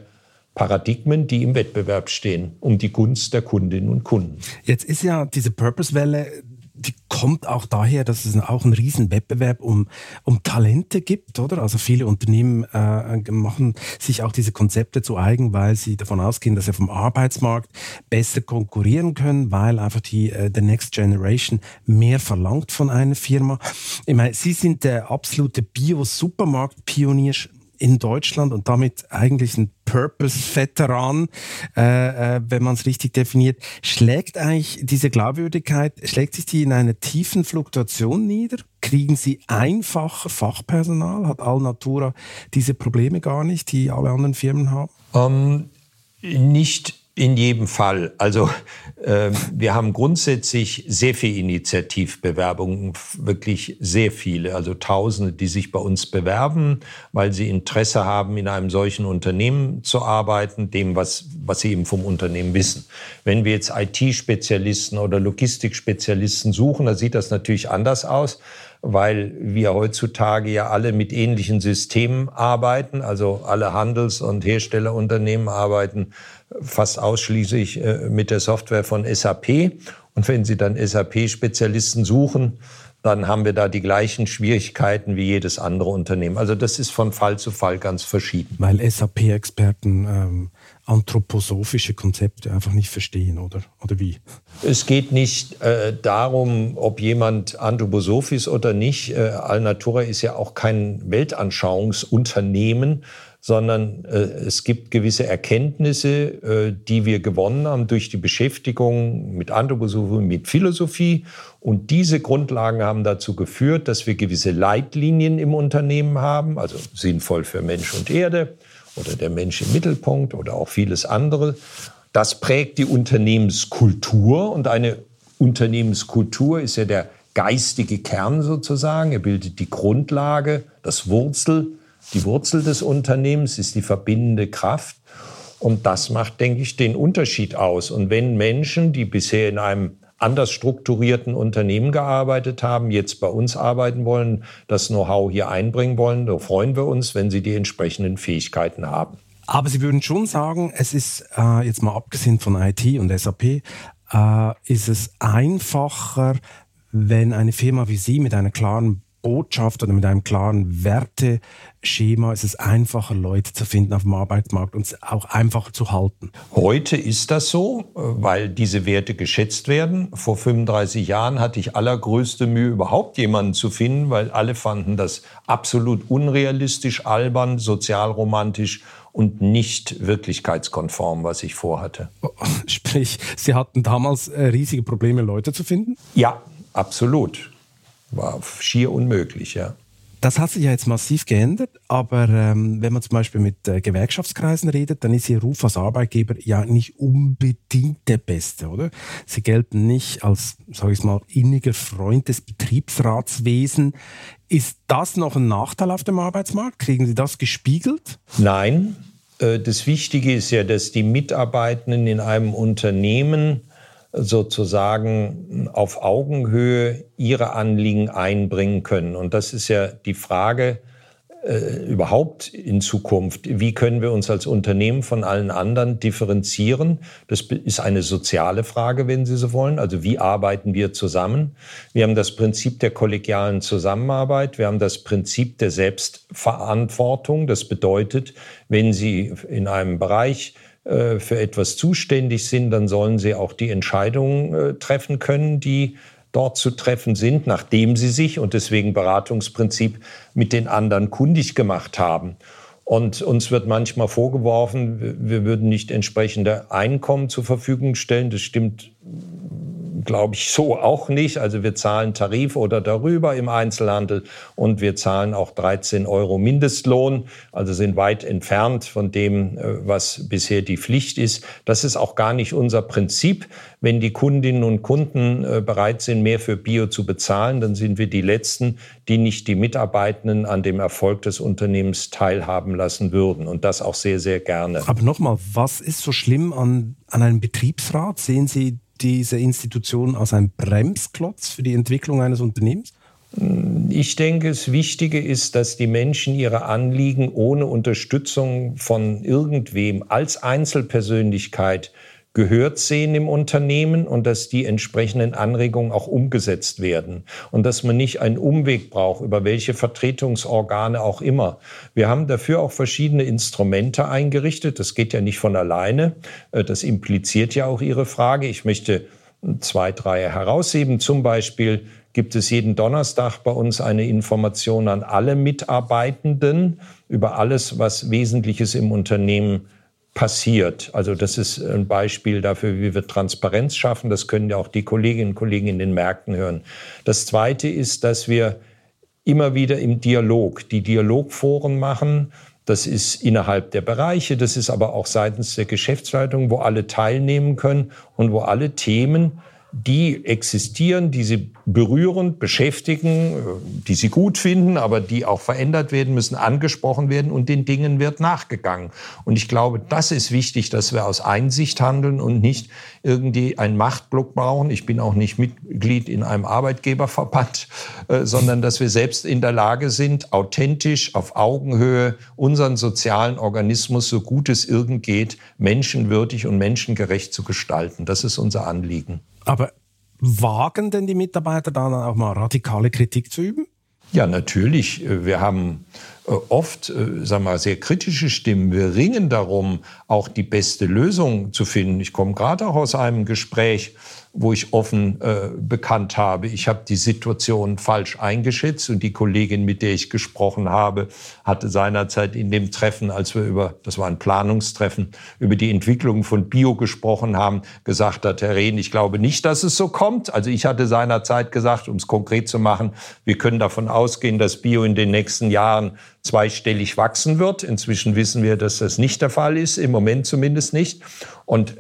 Paradigmen, die im Wettbewerb stehen um die Gunst der Kundinnen und Kunden. Jetzt ist ja diese Purpose-Welle die kommt auch daher, dass es auch einen riesen Wettbewerb um, um Talente gibt, oder? Also viele Unternehmen äh, machen sich auch diese Konzepte zu eigen, weil sie davon ausgehen, dass sie vom Arbeitsmarkt besser konkurrieren können, weil einfach die äh, the Next Generation mehr verlangt von einer Firma. Ich meine, Sie sind der absolute Bio-Supermarkt-Pionier in Deutschland und damit eigentlich ein Purpose-Veteran, äh, äh, wenn man es richtig definiert. Schlägt eigentlich diese Glaubwürdigkeit, schlägt sich die in einer tiefen Fluktuation nieder? Kriegen Sie einfacher Fachpersonal? Hat Alnatura diese Probleme gar nicht, die alle anderen Firmen haben? Ähm, nicht in jedem Fall. Also äh, wir haben grundsätzlich sehr viele Initiativbewerbungen, wirklich sehr viele, also Tausende, die sich bei uns bewerben, weil sie Interesse haben, in einem solchen Unternehmen zu arbeiten, dem, was, was sie eben vom Unternehmen wissen. Wenn wir jetzt IT-Spezialisten oder Logistikspezialisten suchen, dann sieht das natürlich anders aus weil wir heutzutage ja alle mit ähnlichen Systemen arbeiten, also alle Handels- und Herstellerunternehmen arbeiten fast ausschließlich äh, mit der Software von SAP. Und wenn Sie dann SAP-Spezialisten suchen, dann haben wir da die gleichen Schwierigkeiten wie jedes andere Unternehmen. Also das ist von Fall zu Fall ganz verschieden. Weil SAP-Experten ähm, anthroposophische Konzepte einfach nicht verstehen, oder? Oder wie? Es geht nicht äh, darum, ob jemand anthroposophisch ist oder nicht. Äh, Alnatura ist ja auch kein Weltanschauungsunternehmen, sondern äh, es gibt gewisse Erkenntnisse, äh, die wir gewonnen haben durch die Beschäftigung mit Anthroposophie, mit Philosophie. Und diese Grundlagen haben dazu geführt, dass wir gewisse Leitlinien im Unternehmen haben, also sinnvoll für Mensch und Erde oder der Mensch im Mittelpunkt oder auch vieles andere. Das prägt die Unternehmenskultur und eine Unternehmenskultur ist ja der geistige Kern sozusagen. Er bildet die Grundlage, das Wurzel die Wurzel des Unternehmens, ist die verbindende Kraft. Und das macht, denke ich, den Unterschied aus. Und wenn Menschen, die bisher in einem anders strukturierten Unternehmen gearbeitet haben, jetzt bei uns arbeiten wollen, das Know-how hier einbringen wollen, dann freuen wir uns, wenn sie die entsprechenden Fähigkeiten haben. Aber Sie würden schon sagen, es ist äh, jetzt mal abgesehen von IT und SAP, äh, ist es einfacher, wenn eine Firma wie Sie mit einer klaren Botschaft oder mit einem klaren Werteschema ist es einfacher, Leute zu finden auf dem Arbeitsmarkt und auch einfacher zu halten. Heute ist das so, weil diese Werte geschätzt werden. Vor 35 Jahren hatte ich allergrößte Mühe, überhaupt jemanden zu finden, weil alle fanden das absolut unrealistisch, albern, sozialromantisch und nicht wirklichkeitskonform, was ich vorhatte. <laughs> Sprich, Sie hatten damals äh, riesige Probleme, Leute zu finden? Ja, absolut war schier unmöglich, ja. Das hat sich ja jetzt massiv geändert, aber ähm, wenn man zum Beispiel mit äh, Gewerkschaftskreisen redet, dann ist Ihr Ruf als Arbeitgeber ja nicht unbedingt der beste, oder? Sie gelten nicht als, sage ich mal, inniger Freund des Betriebsratswesen. Ist das noch ein Nachteil auf dem Arbeitsmarkt? Kriegen Sie das gespiegelt? Nein. Äh, das Wichtige ist ja, dass die Mitarbeitenden in einem Unternehmen sozusagen auf Augenhöhe ihre Anliegen einbringen können. Und das ist ja die Frage äh, überhaupt in Zukunft. Wie können wir uns als Unternehmen von allen anderen differenzieren? Das ist eine soziale Frage, wenn Sie so wollen. Also wie arbeiten wir zusammen? Wir haben das Prinzip der kollegialen Zusammenarbeit. Wir haben das Prinzip der Selbstverantwortung. Das bedeutet, wenn Sie in einem Bereich für etwas zuständig sind, dann sollen sie auch die Entscheidungen äh, treffen können, die dort zu treffen sind, nachdem sie sich und deswegen Beratungsprinzip mit den anderen kundig gemacht haben. Und uns wird manchmal vorgeworfen, wir würden nicht entsprechende Einkommen zur Verfügung stellen. Das stimmt glaube ich, so auch nicht. Also wir zahlen Tarif oder darüber im Einzelhandel und wir zahlen auch 13 Euro Mindestlohn, also sind weit entfernt von dem, äh, was bisher die Pflicht ist. Das ist auch gar nicht unser Prinzip. Wenn die Kundinnen und Kunden äh, bereit sind, mehr für Bio zu bezahlen, dann sind wir die Letzten, die nicht die Mitarbeitenden an dem Erfolg des Unternehmens teilhaben lassen würden. Und das auch sehr, sehr gerne. Aber nochmal, was ist so schlimm an, an einem Betriebsrat? Sehen Sie diese Institution als ein Bremsklotz für die Entwicklung eines Unternehmens? Ich denke, das Wichtige ist, dass die Menschen ihre Anliegen ohne Unterstützung von irgendwem als Einzelpersönlichkeit gehört sehen im Unternehmen und dass die entsprechenden Anregungen auch umgesetzt werden und dass man nicht einen Umweg braucht, über welche Vertretungsorgane auch immer. Wir haben dafür auch verschiedene Instrumente eingerichtet. Das geht ja nicht von alleine. Äh, das impliziert ja auch Ihre Frage. Ich möchte zwei, drei herausheben. Zum Beispiel gibt es jeden Donnerstag bei uns eine Information an alle Mitarbeitenden über alles, was Wesentliches im Unternehmen. Also das ist ein Beispiel dafür, wie wir Transparenz schaffen. Das können ja auch die Kolleginnen und Kollegen in den Märkten hören. Das Zweite ist, dass wir immer wieder im Dialog die Dialogforen machen. Das ist innerhalb der Bereiche, das ist aber auch seitens der Geschäftsleitung, wo alle teilnehmen können und wo alle Themen die existieren, die sie berühren, beschäftigen, äh, die sie gut finden, aber die auch verändert werden müssen, angesprochen werden und den Dingen wird nachgegangen. Und ich glaube, das ist wichtig, dass wir aus Einsicht handeln und nicht irgendwie einen Machtblock brauchen. Ich bin auch nicht Mitglied in einem Arbeitgeberverband, äh, sondern dass wir selbst in der Lage sind, authentisch, auf Augenhöhe unseren sozialen Organismus, so gut es irgend geht, menschenwürdig und menschengerecht zu gestalten. Das ist unser Anliegen. Aber wagen denn die Mitarbeiter dann auch mal radikale Kritik zu üben? Ja, natürlich. Wir haben äh, oft, äh, sagen wir, sehr kritische Stimmen. Wir ringen darum, auch die beste Lösung zu finden. Ich komme gerade auch aus einem Gespräch wo ich offen äh, bekannt habe, ich habe die Situation falsch eingeschätzt und die Kollegin, mit der ich gesprochen habe, hatte seinerzeit in dem Treffen, als wir über, das war ein Planungstreffen, über die Entwicklung von Bio gesprochen haben, gesagt hat, Herr Rehn, ich glaube nicht, dass es so kommt. Also ich hatte seinerzeit gesagt, um es konkret zu machen, wir können davon ausgehen, dass Bio in den nächsten Jahren zweistellig wachsen wird. Inzwischen wissen wir, dass das nicht der Fall ist, im Moment zumindest nicht. Und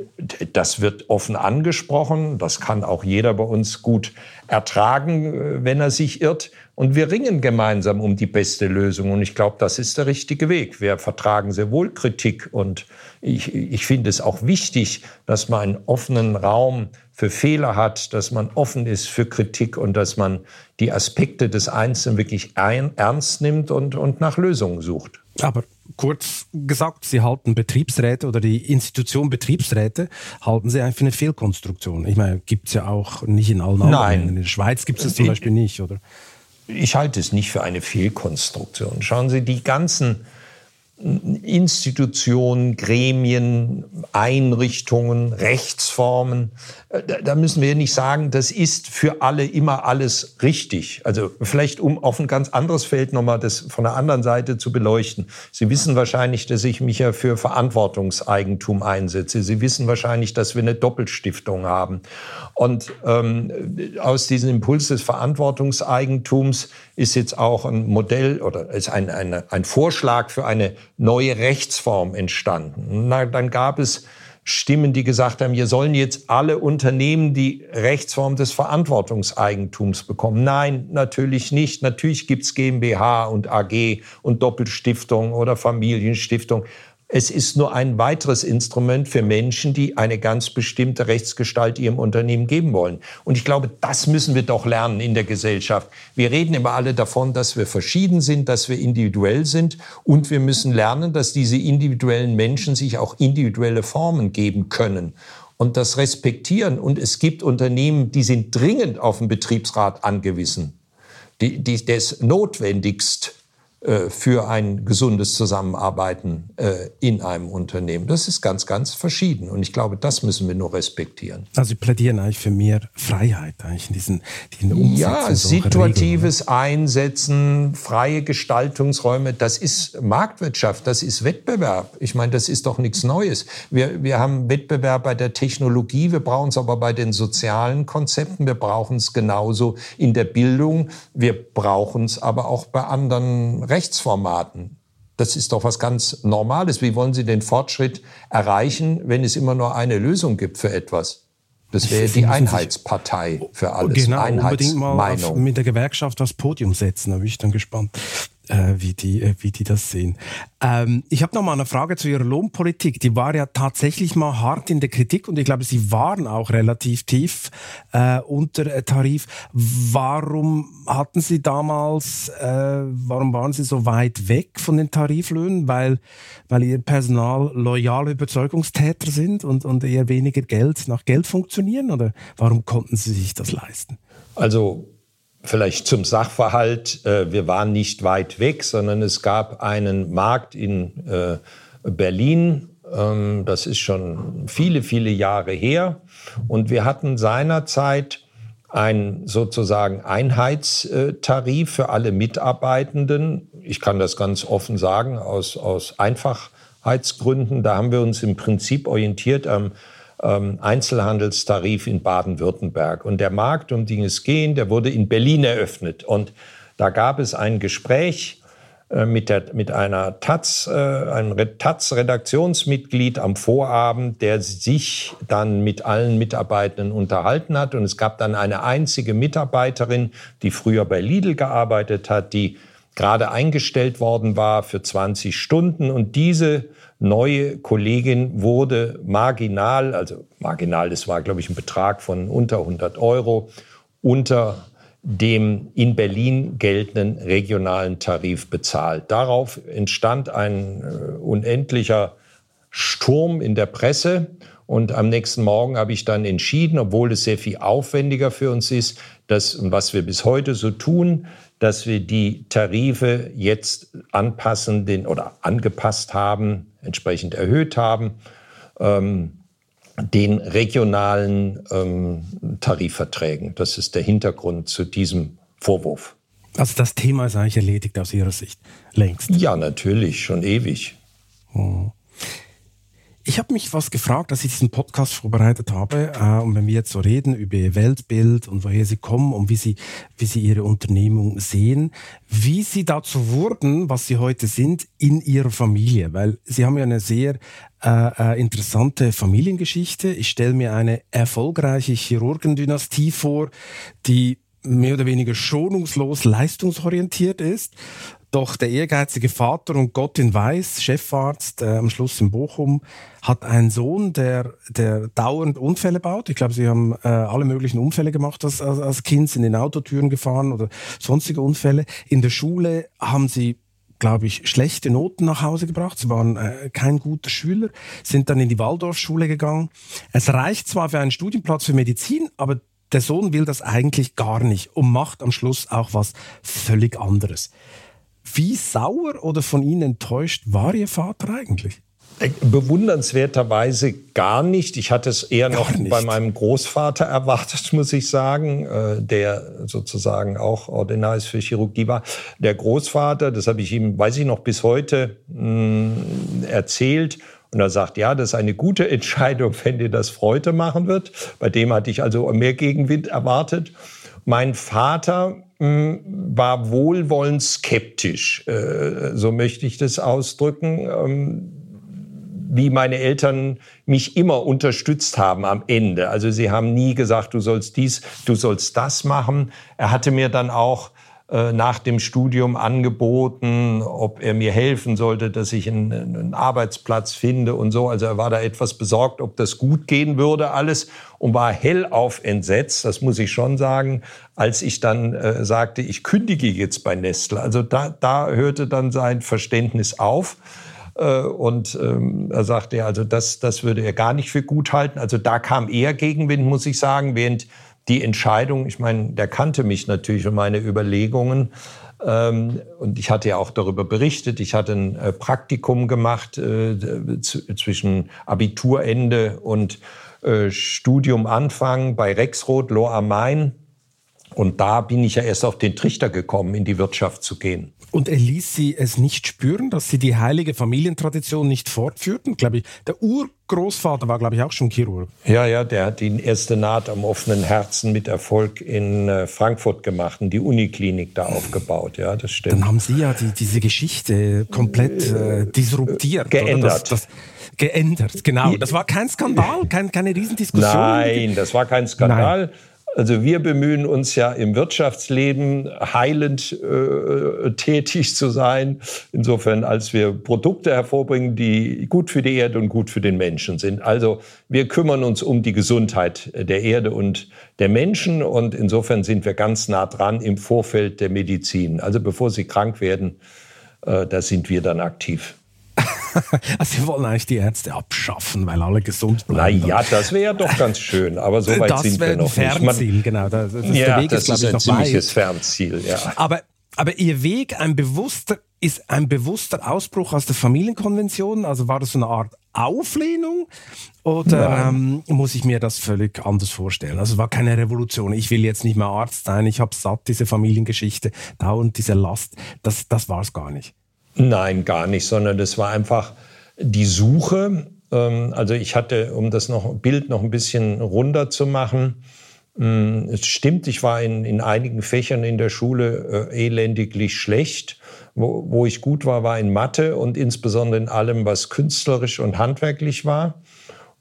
das wird offen angesprochen. Das kann auch jeder bei uns gut ertragen, äh, wenn er sich irrt. Und wir ringen gemeinsam um die beste Lösung. Und ich glaube, das ist der richtige Weg. Wir vertragen sehr wohl Kritik. Und ich, ich finde es auch wichtig, dass man einen offenen Raum für Fehler hat, dass man offen ist für Kritik und dass man die Aspekte des Einzelnen wirklich ein, ernst nimmt und, und nach Lösungen sucht. Aber kurz gesagt, Sie halten Betriebsräte oder die Institution Betriebsräte, halten Sie für eine Fehlkonstruktion? Ich meine, gibt es ja auch nicht in allen Nein. In der Schweiz gibt es das zum Beispiel nicht, oder? Ich halte es nicht für eine Fehlkonstruktion. Schauen Sie, die ganzen Institutionen, Gremien, Einrichtungen, Rechtsformen. Äh, da müssen wir nicht sagen, das ist für alle immer alles richtig. Also vielleicht um auf ein ganz anderes Feld nochmal das von der anderen Seite zu beleuchten. Sie wissen wahrscheinlich, dass ich mich ja für Verantwortungseigentum einsetze. Sie wissen wahrscheinlich, dass wir eine Doppelstiftung haben. Und ähm, aus diesem Impuls des Verantwortungseigentums ist jetzt auch ein Modell oder ist ein, ein, ein Vorschlag für eine neue Rechtsform entstanden. Na, dann gab es Stimmen, die gesagt haben, wir sollen jetzt alle Unternehmen die Rechtsform des Verantwortungseigentums bekommen. Nein, natürlich nicht. Natürlich gibt's GmbH und AG und Doppelstiftung oder Familienstiftung. Es ist nur ein weiteres Instrument für Menschen, die eine ganz bestimmte Rechtsgestalt ihrem Unternehmen geben wollen. Und ich glaube, das müssen wir doch lernen in der Gesellschaft. Wir reden immer alle davon, dass wir verschieden sind, dass wir individuell sind. Und wir müssen lernen, dass diese individuellen Menschen sich auch individuelle Formen geben können und das respektieren. Und es gibt Unternehmen, die sind dringend auf den Betriebsrat angewiesen. Die, die, das notwendigst äh, für ein gesundes Zusammenarbeiten äh, in einem Unternehmen. Das ist ganz, ganz verschieden. Und ich glaube, das müssen wir nur respektieren. Also Sie plädieren eigentlich für mehr Freiheit eigentlich in diesen, diesen Ja, situatives Regeln. Einsetzen, freie Gestaltungsräume, das ist Marktwirtschaft, das ist Wettbewerb. Ich meine, das ist doch nichts Neues. Wir, wir haben Wettbewerb bei der Technologie, wir brauchen es aber bei den sozialen Konzepten, wir brauchen es genauso in der Bildung, wir brauchen es aber auch bei anderen Rechtsformaten. Das ist doch was ganz Normales. Wie wollen Sie den Fortschritt erreichen, wenn es immer nur eine Lösung gibt für etwas? Das wäre die Einheitspartei für alles. Genau, unbedingt mal auf, mit der Gewerkschaft aufs Podium setzen. Da bin ich dann gespannt äh, wie, die, äh, wie die das sehen. Ähm, ich habe noch mal eine Frage zu Ihrer Lohnpolitik. Die war ja tatsächlich mal hart in der Kritik und ich glaube, Sie waren auch relativ tief äh, unter Tarif. Warum hatten Sie damals, äh, warum waren Sie so weit weg von den Tariflöhnen? Weil, weil Ihr Personal loyale Überzeugungstäter sind und, und eher weniger Geld nach Geld funktionieren? Oder warum konnten Sie sich das leisten? Also Vielleicht zum Sachverhalt, äh, wir waren nicht weit weg, sondern es gab einen Markt in äh, Berlin, ähm, das ist schon viele, viele Jahre her. Und wir hatten seinerzeit einen sozusagen Einheitstarif für alle Mitarbeitenden. Ich kann das ganz offen sagen, aus, aus Einfachheitsgründen. Da haben wir uns im Prinzip orientiert am ähm, Einzelhandelstarif in Baden-Württemberg. Und der Markt, um den es geht, der wurde in Berlin eröffnet. Und da gab es ein Gespräch äh, mit, der, mit einer Taz, äh, einem Taz-Redaktionsmitglied am Vorabend, der sich dann mit allen Mitarbeitenden unterhalten hat. Und es gab dann eine einzige Mitarbeiterin, die früher bei Lidl gearbeitet hat, die gerade eingestellt worden war für 20 Stunden. Und diese neue Kollegin wurde marginal, also marginal, das war, glaube ich, ein Betrag von unter 100 Euro, unter dem in Berlin geltenden regionalen Tarif bezahlt. Darauf entstand ein äh, unendlicher Sturm in der Presse Und am nächsten Morgen habe ich dann entschieden, obwohl es sehr viel aufwendiger für uns ist, dass, was wir bis heute so tun, dass wir die Tarife jetzt anpassen den, oder angepasst haben, entsprechend erhöht haben, ähm, den regionalen ähm, Tarifverträgen. Das ist der Hintergrund zu diesem Vorwurf. Also das Thema ist eigentlich erledigt aus Ihrer Sicht, längst. Ja, natürlich, schon ewig. Oh. Ich habe mich was gefragt, als ich diesen Podcast vorbereitet habe. Äh, und wenn wir jetzt so reden über ihr Weltbild und woher sie kommen und wie sie, wie sie ihre Unternehmung sehen, wie sie dazu wurden, was sie heute sind, in ihrer Familie. Weil sie haben ja eine sehr äh, äh interessante Familiengeschichte. Ich stelle mir eine erfolgreiche Chirurgendynastie vor, die mehr oder weniger schonungslos leistungsorientiert ist. Doch der ehrgeizige Vater und Gott in Weiß, Chefarzt äh, am Schluss in Bochum, hat einen Sohn, der, der dauernd Unfälle baut. Ich glaube, sie haben äh, alle möglichen Unfälle gemacht als, als, als Kind, sind in Autotüren gefahren oder sonstige Unfälle. In der Schule haben sie glaube ich, schlechte Noten nach Hause gebracht. Sie waren äh, kein guter Schüler, sind dann in die Waldorfschule gegangen. Es reicht zwar für einen Studienplatz für Medizin, aber der Sohn will das eigentlich gar nicht und macht am Schluss auch was völlig anderes. Wie sauer oder von Ihnen enttäuscht war Ihr Vater eigentlich? Äh, bewundernswerterweise gar nicht. Ich hatte es eher noch bei meinem Großvater erwartet, muss ich sagen, äh, der sozusagen auch Ordinaris für Chirurgie war. Der Großvater, das habe ich ihm, weiß ich noch, bis heute mm, erzählt. Und er sagt, ja, das ist eine gute Entscheidung, <laughs> wenn dir das Freude machen wird. Bei dem hatte ich also mehr Gegenwind erwartet. Mein Vater war wohlwollend skeptisch, äh, so möchte ich das ausdrücken, ähm, wie meine Eltern mich immer unterstützt haben am Ende. Also sie haben nie gesagt, du sollst dies, du sollst das machen. Er hatte mir dann auch nach dem Studium angeboten, ob er mir helfen sollte, dass ich einen, einen, Arbeitsplatz finde und so. Also er war da etwas besorgt, ob das gut gehen würde alles und war hellauf entsetzt, das muss ich schon sagen, als ich dann äh, sagte, ich kündige jetzt bei Nestle. Also da, da hörte dann sein Verständnis auf. Äh, und ähm, er sagte, also das, das würde er gar nicht für gut halten. Also da kam eher Gegenwind, muss ich sagen, während die Entscheidung, ich meine, der kannte mich natürlich und meine Überlegungen. Ähm, und ich hatte ja auch darüber berichtet. Ich hatte ein äh, Praktikum gemacht äh, zwischen Abiturende und äh, Studiumanfang bei Rexroth, Lohr am Main. Und da bin ich ja erst auf den Trichter gekommen, in die Wirtschaft zu gehen. Und er ließ sie es nicht spüren, dass sie die heilige Familientradition nicht fortführten? Glaube ich, der Urgroßvater war, glaube ich, auch schon Chirurg. Ja, ja, der hat die erste Naht am offenen Herzen mit Erfolg in äh, Frankfurt gemacht und die Uniklinik da aufgebaut. Ja, das stimmt. Dann haben Sie ja die, diese Geschichte komplett äh, disruptiert. Geändert. Das, das, geändert, genau. Das war kein Skandal, kein, keine Riesendiskussion. Nein, das war kein Skandal. Nein. Also wir bemühen uns ja im Wirtschaftsleben heilend äh, tätig zu sein. Insofern, als wir Produkte hervorbringen, die gut für die Erde und gut für den Menschen sind. Also wir kümmern uns um die Gesundheit der Erde und der Menschen. Und insofern sind wir ganz nah dran im Vorfeld der Medizin. Also bevor sie krank werden, äh, da sind wir dann aktiv. <laughs> also Sie wollen eigentlich die Ärzte abschaffen, weil alle gesund bleiben. Na ja, das wäre doch ganz schön, aber so weit sind wir noch ein Fernziel, nicht. genau. Das, das ja, Weg das ist, ist ein ziemliches weit. Fernziel, ja. Aber, aber Ihr Weg, ein bewusster, ist ein bewusster Ausbruch aus der Familienkonvention? Also war das so eine Art Auflehnung oder ähm, muss ich mir das völlig anders vorstellen? Also es war keine Revolution. Ich will jetzt nicht mehr Arzt sein. Ich habe satt diese Familiengeschichte, dauernd diese Last. Das, das war es gar nicht. Nein, gar nicht, sondern das war einfach die Suche. Ähm, also ich hatte, um das noch, Bild noch ein bisschen runder zu machen, mm, es stimmt, ich war in, in einigen Fächern in der Schule äh, elendiglich schlecht. Wo, wo ich gut war, war in Mathe und insbesondere in allem, was künstlerisch und handwerklich war.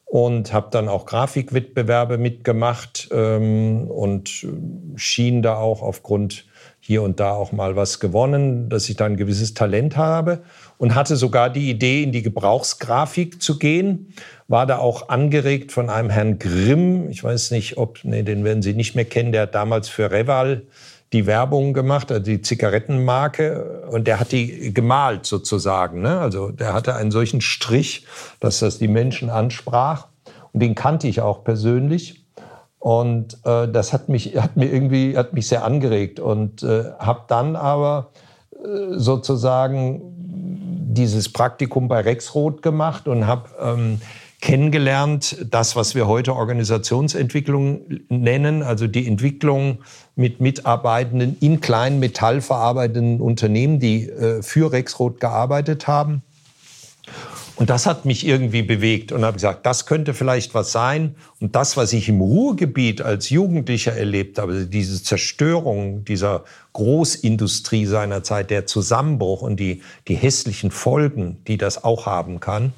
Und habe dann auch Grafikwettbewerbe mitgemacht ähm, und schien da auch aufgrund hier und da auch mal was gewonnen, dass ich da ein gewisses Talent habe und hatte sogar die Idee, in die Gebrauchsgrafik zu gehen. War da auch angeregt von einem Herrn Grimm. Ich weiß nicht, ob, nee, den werden Sie nicht mehr kennen. Der hat damals für Reval die Werbung gemacht, also die Zigarettenmarke, und der hat die gemalt sozusagen. Ne? Also der hatte einen solchen Strich, dass das die Menschen ansprach. Und den kannte ich auch persönlich. Und äh, das hat mich, hat mir irgendwie, hat mich sehr angeregt und äh, habe dann aber äh, sozusagen dieses Praktikum bei Rexroth gemacht und habe ähm, kennengelernt, das, was wir heute Organisationsentwicklung nennen, also die Entwicklung mit Mitarbeitenden in kleinen metallverarbeitenden Unternehmen, die äh, für Rexroth gearbeitet haben. Und das hat mich irgendwie bewegt und habe gesagt, das könnte vielleicht was sein. Und das, was ich im Ruhrgebiet als Jugendlicher erlebt habe, diese Zerstörung dieser Großindustrie seiner Zeit, der Zusammenbruch und die, die hässlichen Folgen, die das auch haben kann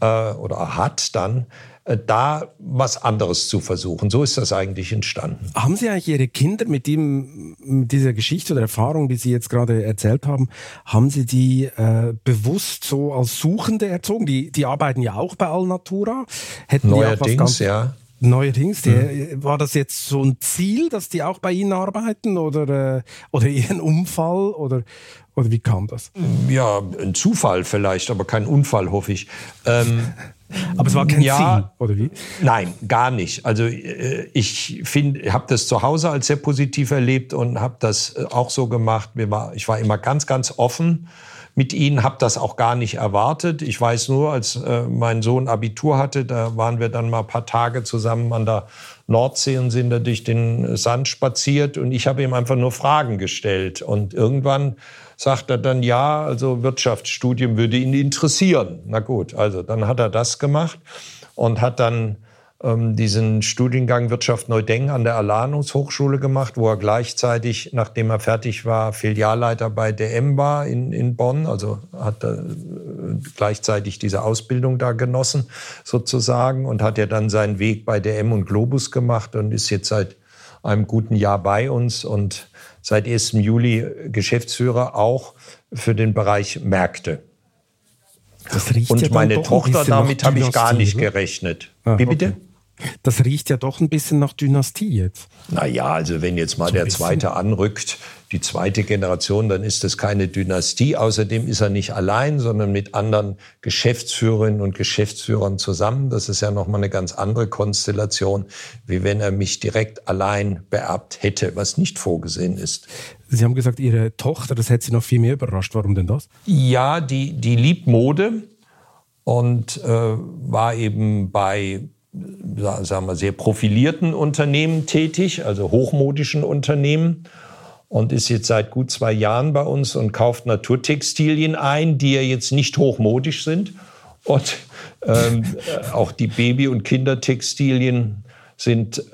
äh, oder hat dann, da was anderes zu versuchen. So ist das eigentlich entstanden. Haben Sie eigentlich Ihre Kinder mit, dem, mit dieser Geschichte oder Erfahrung, die Sie jetzt gerade erzählt haben, haben Sie die äh, bewusst so als Suchende erzogen? Die, die arbeiten ja auch bei Alnatura. Hätten Neuerdings, ja. Neuerdings, die, mhm. war das jetzt so ein Ziel, dass die auch bei Ihnen arbeiten oder, äh, oder <laughs> Ihren Unfall oder, oder wie kam das? Ja, ein Zufall vielleicht, aber kein Unfall, hoffe ich. Ähm, <laughs> aber es war kein ja, Ziel, oder wie? Nein, gar nicht. Also äh, ich finde, habe das zu Hause als sehr positiv erlebt und habe das äh, auch so gemacht. Ich war immer ganz, ganz offen mit ihnen, habe das auch gar nicht erwartet. Ich weiß nur, als äh, mein Sohn Abitur hatte, da waren wir dann mal ein paar Tage zusammen an der Nordsee und sind da durch den Sand spaziert und ich habe ihm einfach nur Fragen gestellt und irgendwann sagt er dann, ja, also Wirtschaftsstudium würde ihn interessieren. Na gut, also dann hat er das gemacht und hat dann ähm, diesen Studiengang Wirtschaft Neudenken an der Alanus Hochschule gemacht, wo er gleichzeitig, nachdem er fertig war, Filialleiter bei DM war in, in Bonn. Also hat er äh, gleichzeitig diese Ausbildung da genossen sozusagen und hat ja dann seinen Weg bei DM und Globus gemacht und ist jetzt seit einem guten Jahr bei uns und seit 1. Juli Geschäftsführer auch für den Bereich Märkte. und meine Tochter, damit habe ich gar nicht gerechnet. Ah, Wie bitte? Okay. Das riecht ja doch ein bisschen nach Dynastie jetzt. Naja, also wenn jetzt mal so der zweite anrückt, die zweite Generation, dann ist das keine Dynastie. Außerdem ist er nicht allein, sondern mit anderen Geschäftsführerinnen und Geschäftsführern zusammen. Das ist ja nochmal eine ganz andere Konstellation, wie wenn er mich direkt allein beerbt hätte, was nicht vorgesehen ist. Sie haben gesagt, Ihre Tochter, das hätte Sie noch viel mehr überrascht. Warum denn das? Ja, die, die liebt Mode und äh, war eben bei sagen wir, sehr profilierten Unternehmen tätig, also hochmodischen Unternehmen und ist jetzt seit gut zwei Jahren bei uns und kauft Naturtextilien ein, die ja jetzt nicht hochmodisch sind. Und ähm, <laughs> auch die Baby- und Kindertextilien sind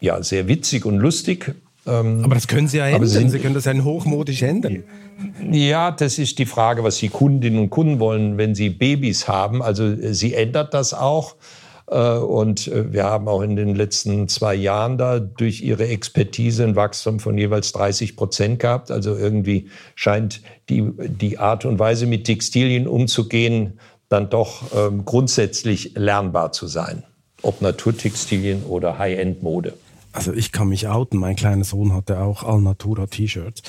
ja sehr witzig und lustig. Ähm, aber das können Sie ja ändern. Sie, Sie können das ja hochmodisch ändern. Ja, das ist die Frage, was die Kundinnen und Kunden wollen, wenn sie Babys haben. Also sie ändert das auch. Äh, und äh, wir haben auch in den letzten zwei Jahren da durch ihre Expertise ein Wachstum von jeweils 30 Prozent gehabt. Also irgendwie scheint die, die Art und Weise, mit Textilien umzugehen, dann doch ähm, grundsätzlich lernbar zu sein. Ob Naturtextilien oder High-End-Mode. Also ich kann mich outen. Mein kleiner Sohn hatte auch Alnatura T-Shirts.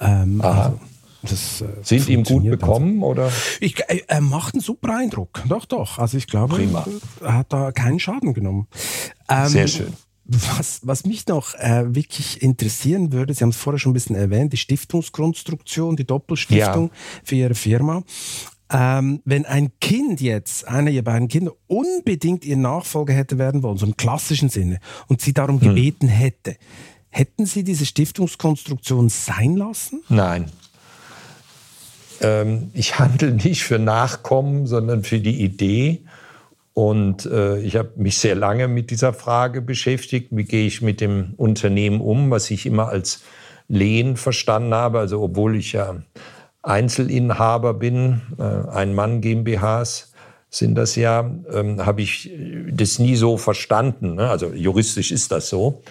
Ähm, Aha. Also das, äh, Sind ihm gut bekommen also. oder? Ich, äh, er macht einen super Eindruck. Doch, doch. Also ich glaube, Prima. er hat da keinen Schaden genommen. Ähm, Sehr schön. Was, was mich noch äh, wirklich interessieren würde, Sie haben es vorher schon ein bisschen erwähnt, die Stiftungskonstruktion, die Doppelstiftung ja. für Ihre Firma. Ähm, wenn ein Kind jetzt, einer Ihrer beiden Kinder, unbedingt Ihr Nachfolger hätte werden wollen, so im klassischen Sinne, und Sie darum hm. gebeten hätte, hätten Sie diese Stiftungskonstruktion sein lassen? Nein. Ähm, ich handle nicht für Nachkommen, sondern für die Idee. Und äh, ich habe mich sehr lange mit dieser Frage beschäftigt. Wie gehe ich mit dem Unternehmen um, was ich immer als Lehen verstanden habe. Also obwohl ich ja Einzelinhaber bin, äh, ein Mann GmbHs sind das ja, ähm, habe ich das nie so verstanden. Ne? Also juristisch ist das so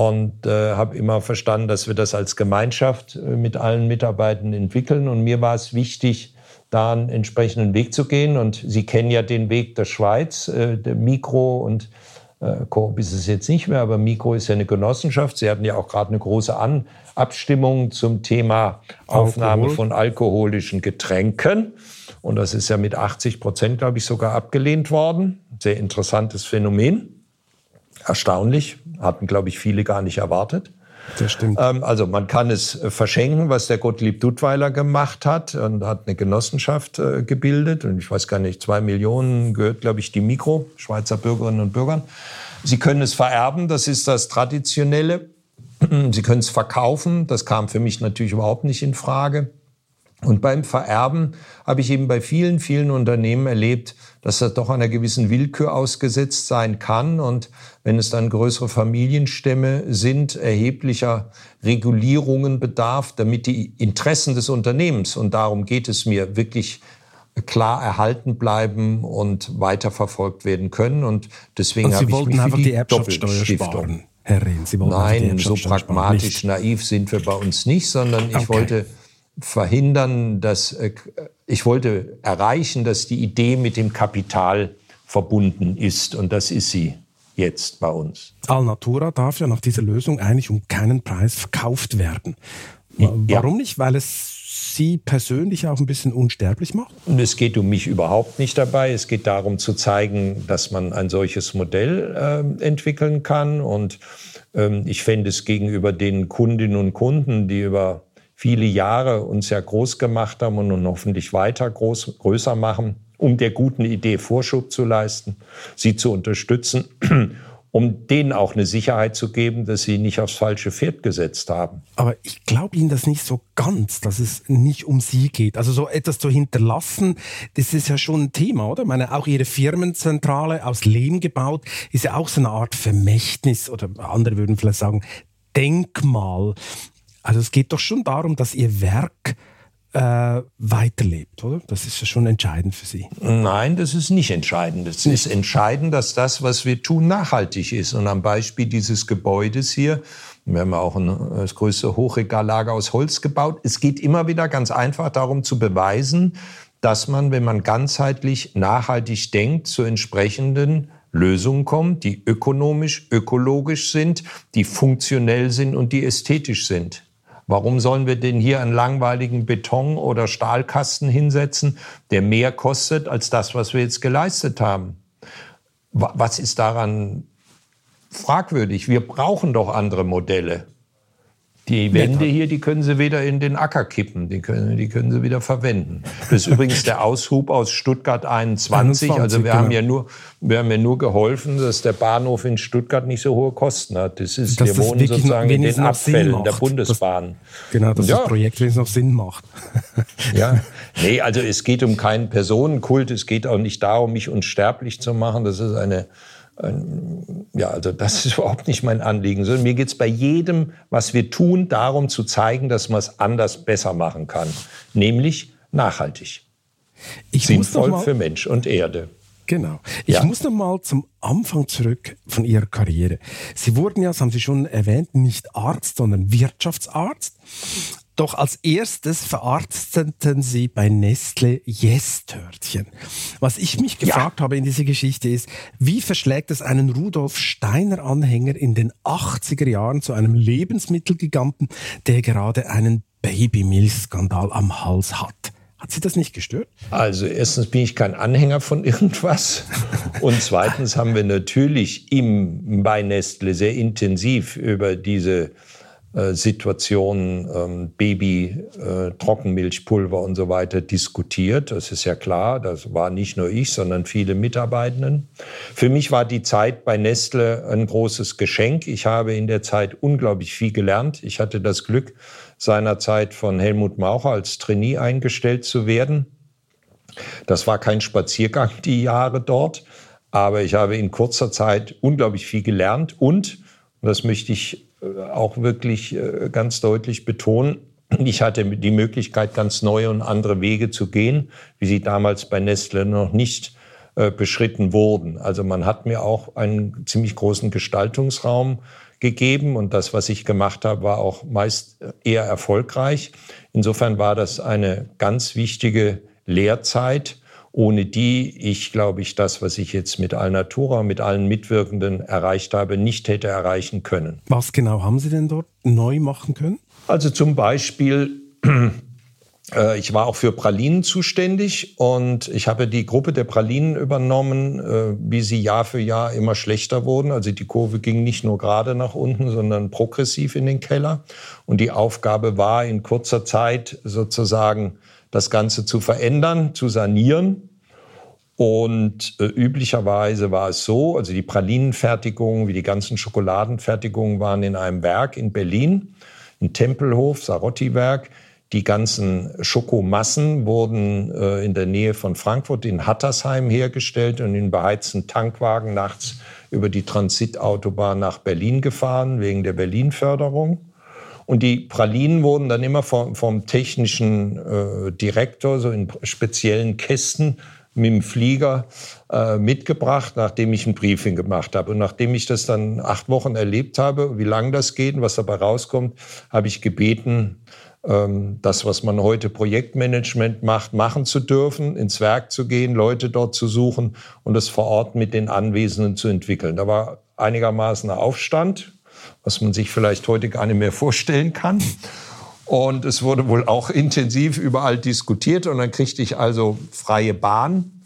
und äh, habe immer verstanden, dass wir das als Gemeinschaft äh, mit allen Mitarbeitern entwickeln. Und mir war es wichtig, da einen entsprechenden Weg zu gehen. Und Sie kennen ja den Weg der Schweiz, äh, der Mikro und äh, Coop ist es jetzt nicht mehr, aber Mikro ist ja eine Genossenschaft. Sie hatten ja auch gerade eine große An Abstimmung zum Thema Aufnahme Alkohol. von alkoholischen Getränken. Und das ist ja mit 80 Prozent, glaube ich, sogar abgelehnt worden. sehr interessantes Phänomen. Erstaunlich, hatten, glaube ich, viele gar nicht erwartet. Das stimmt. Ähm, also man kann es äh, verschenken, was der Gottlieb Duttweiler gemacht hat und hat eine Genossenschaft äh, gebildet. Und ich weiß gar nicht, zwei Millionen gehört, glaube ich, die Mikro, Schweizer Bürgerinnen und Bürgern. Sie können es vererben, das ist das Traditionelle. <clears throat> Sie können es verkaufen, das kam für mich natürlich überhaupt nicht in Frage. Und beim Vererben habe ich eben bei vielen, vielen Unternehmen erlebt, dass das doch einer gewissen Willkür ausgesetzt sein kann. Und wenn es dann größere Familienstämme sind, erheblicher Regulierungen bedarf, damit die Interessen des Unternehmens, und darum geht es mir, wirklich klar erhalten bleiben und weiterverfolgt werden können. Und deswegen habe ich mich für die, die Erbschaftssteuer sparen. Herr Rehn, Sie wollten Nein, so pragmatisch naiv sind wir bei uns nicht, sondern ich okay. wollte verhindern, dass äh, ich wollte erreichen, dass die Idee mit dem Kapital verbunden ist und das ist sie jetzt bei uns. Alnatura darf ja nach dieser Lösung eigentlich um keinen Preis verkauft werden. Warum ja. nicht? Weil es Sie persönlich auch ein bisschen unsterblich macht? Und es geht um mich überhaupt nicht dabei. Es geht darum zu zeigen, dass man ein solches Modell äh, entwickeln kann. Und ähm, ich fände es gegenüber den Kundinnen und Kunden, die über viele Jahre uns ja groß gemacht haben und nun hoffentlich weiter groß, größer machen, um der guten Idee Vorschub zu leisten, sie zu unterstützen, <clears throat> um denen auch eine Sicherheit zu geben, dass sie nicht aufs falsche Pferd gesetzt haben. Aber ich glaube Ihnen das nicht so ganz, dass es nicht um Sie geht. Also so etwas zu hinterlassen, das ist ja schon ein Thema, oder? Ich meine, auch Ihre Firmenzentrale aus Lehm gebaut, ist ja auch so eine Art Vermächtnis oder andere würden vielleicht sagen, Denkmal. Also es geht doch schon darum, dass Ihr Werk äh, weiterlebt, oder? Das ist ja schon entscheidend für Sie. Nein, das ist nicht entscheidend. Es ist entscheidend, dass das, was wir tun, nachhaltig ist. Und am Beispiel dieses Gebäudes hier, wir haben auch ein, das größte Hochregallager aus Holz gebaut. Es geht immer wieder ganz einfach darum zu beweisen, dass man, wenn man ganzheitlich nachhaltig denkt, zu entsprechenden Lösungen kommt, die ökonomisch, ökologisch sind, die funktionell sind und die ästhetisch sind. Warum sollen wir denn hier einen langweiligen Beton- oder Stahlkasten hinsetzen, der mehr kostet als das, was wir jetzt geleistet haben? Was ist daran fragwürdig? Wir brauchen doch andere Modelle. Die Wände hier, die können Sie wieder in den Acker kippen, die können, die können Sie wieder verwenden. Das ist übrigens der Aushub aus Stuttgart 21. 21 also wir, genau. haben ja nur, wir haben ja nur geholfen, dass der Bahnhof in Stuttgart nicht so hohe Kosten hat. Das ist, dass wir wohnen sozusagen in den Abfällen der Bundesbahn. Das, genau, dass ja. das Projekt wenigstens noch Sinn macht. <laughs> ja, nee, also es geht um keinen Personenkult, es geht auch nicht darum, mich unsterblich zu machen. Das ist eine ja, also das ist <laughs> überhaupt nicht mein Anliegen, sondern mir geht es bei jedem, was wir tun, darum zu zeigen, dass man es anders besser machen kann, nämlich nachhaltig. Ich Sinnvoll für Mensch und Erde. Genau. Ich ja. muss noch mal zum Anfang zurück von Ihrer Karriere. Sie wurden ja, das haben Sie schon erwähnt, nicht Arzt, sondern Wirtschaftsarzt. Doch als erstes verarzteten sie bei Nestle Yes-Törtchen. Was ich mich gefragt ja. habe in dieser Geschichte ist, wie verschlägt es einen Rudolf Steiner-Anhänger in den 80er Jahren zu einem Lebensmittelgiganten, der gerade einen Babymilchskandal am Hals hat? Hat Sie das nicht gestört? Also erstens bin ich kein Anhänger von irgendwas und zweitens haben wir natürlich im, bei Nestle sehr intensiv über diese Situationen, ähm, Baby, äh, Trockenmilchpulver und so weiter diskutiert. Das ist ja klar, das war nicht nur ich, sondern viele Mitarbeitenden. Für mich war die Zeit bei Nestle ein großes Geschenk. Ich habe in der Zeit unglaublich viel gelernt. Ich hatte das Glück, seinerzeit von Helmut Maucher als Trainee eingestellt zu werden. Das war kein Spaziergang, die Jahre dort, aber ich habe in kurzer Zeit unglaublich viel gelernt und, und das möchte ich äh, auch wirklich äh, ganz deutlich betonen, ich hatte die Möglichkeit, ganz neue und andere Wege zu gehen, wie sie damals bei Nestle noch nicht äh, beschritten wurden. Also man hat mir auch einen ziemlich großen Gestaltungsraum gegeben und das, was ich gemacht habe, war auch meist eher erfolgreich. Insofern war das eine ganz wichtige Lehrzeit ohne die ich, glaube ich, das, was ich jetzt mit Alnatura, mit allen Mitwirkenden erreicht habe, nicht hätte erreichen können. Was genau haben Sie denn dort neu machen können? Also zum Beispiel <clears throat> Äh, ich war auch für Pralinen zuständig und ich habe die Gruppe der Pralinen übernommen, äh, wie sie Jahr für Jahr immer schlechter wurden. Also die Kurve ging nicht nur gerade nach unten, sondern progressiv in den Keller. Und die Aufgabe war in kurzer Zeit sozusagen das Ganze zu verändern, zu sanieren. Und äh, üblicherweise war es so, also die Pralinenfertigung wie die ganzen Schokoladenfertigungen waren in einem Werk in Berlin, in Tempelhof, Sarotti-Werk. Die ganzen Schokomassen wurden äh, in der Nähe von Frankfurt in Hattersheim hergestellt und in beheizten Tankwagen nachts über die Transitautobahn nach Berlin gefahren, wegen der Berlin-Förderung. Und die Pralinen wurden dann immer vom, vom technischen äh, Direktor so in speziellen Kästen mit dem Flieger äh, mitgebracht, nachdem ich ein Briefing gemacht habe. Und nachdem ich das dann acht Wochen erlebt habe, wie lange das geht und was dabei rauskommt, habe ich gebeten, ähm, das, was man heute Projektmanagement macht, machen zu dürfen, ins Werk zu gehen, Leute dort zu suchen und das vor Ort mit den Anwesenden zu entwickeln. Da war einigermaßen ein Aufstand, was man sich vielleicht heute gar nicht mehr vorstellen kann. Und es wurde wohl auch intensiv überall diskutiert. Und dann kriegte ich also freie Bahn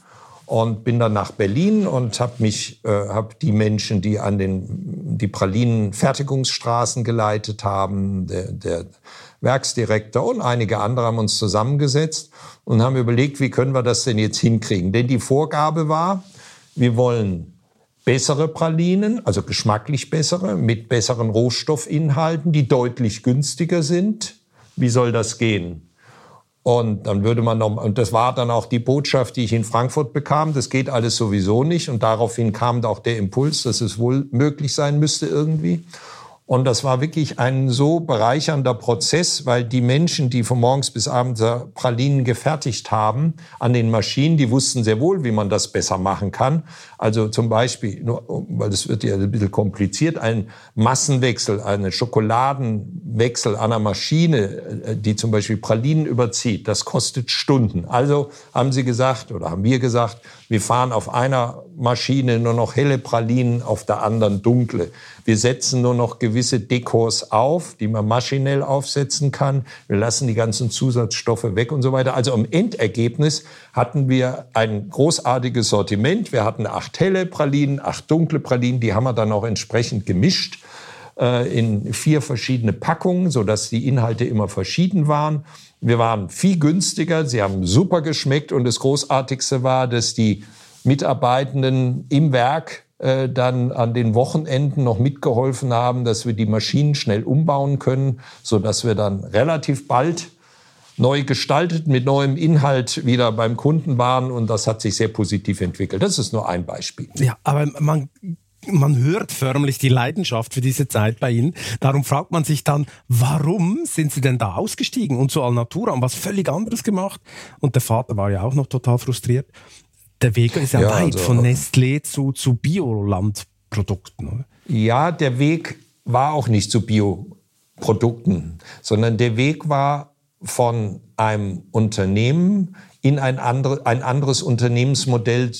und bin dann nach Berlin und habe mich, äh, habe die Menschen, die an den die Pralinen Fertigungsstraßen geleitet haben, der, der Werksdirektor und einige andere haben uns zusammengesetzt und haben überlegt, wie können wir das denn jetzt hinkriegen? Denn die Vorgabe war, wir wollen bessere Pralinen, also geschmacklich bessere, mit besseren Rohstoffinhalten, die deutlich günstiger sind. Wie soll das gehen? Und dann würde man noch, und das war dann auch die Botschaft, die ich in Frankfurt bekam, das geht alles sowieso nicht. Und daraufhin kam auch der Impuls, dass es wohl möglich sein müsste irgendwie. Und das war wirklich ein so bereichernder Prozess, weil die Menschen, die von morgens bis abends Pralinen gefertigt haben an den Maschinen, die wussten sehr wohl, wie man das besser machen kann. Also zum Beispiel, nur, weil das wird ja ein bisschen kompliziert, ein Massenwechsel, eine Schokoladenwechsel an einer Maschine, äh, die zum Beispiel Pralinen überzieht, das kostet Stunden. Also haben sie gesagt oder haben wir gesagt, wir fahren auf einer Maschine nur noch helle Pralinen, auf der anderen dunkle. Wir setzen nur noch gewisse Dekors auf, die man maschinell aufsetzen kann. Wir lassen die ganzen Zusatzstoffe weg und so weiter. Also im Endergebnis hatten wir ein großartiges Sortiment. Wir hatten acht helle Pralinen, acht dunkle Pralinen. Die haben wir dann auch entsprechend gemischt äh, in vier verschiedene Packungen, sodass die Inhalte immer verschieden waren. Wir waren viel günstiger, sie haben super geschmeckt und das Großartigste war, dass die Mitarbeitenden im Werk äh, dann an den Wochenenden noch mitgeholfen haben, dass wir die Maschinen schnell umbauen können, so dass wir dann relativ bald neu gestaltet mit neuem Inhalt wieder beim Kunden waren und das hat sich sehr positiv entwickelt. Das ist nur ein Beispiel. Ja, aber man man hört förmlich die Leidenschaft für diese Zeit bei Ihnen. Darum fragt man sich dann, warum sind Sie denn da ausgestiegen und zu Alnatura haben was völlig anderes gemacht? Und der Vater war ja auch noch total frustriert der Weg ist ja, ja weit also, von Nestlé zu, zu Biolandprodukten. Ja, der Weg war auch nicht zu Bioprodukten, sondern der Weg war von einem Unternehmen in ein, andere, ein anderes Unternehmensmodell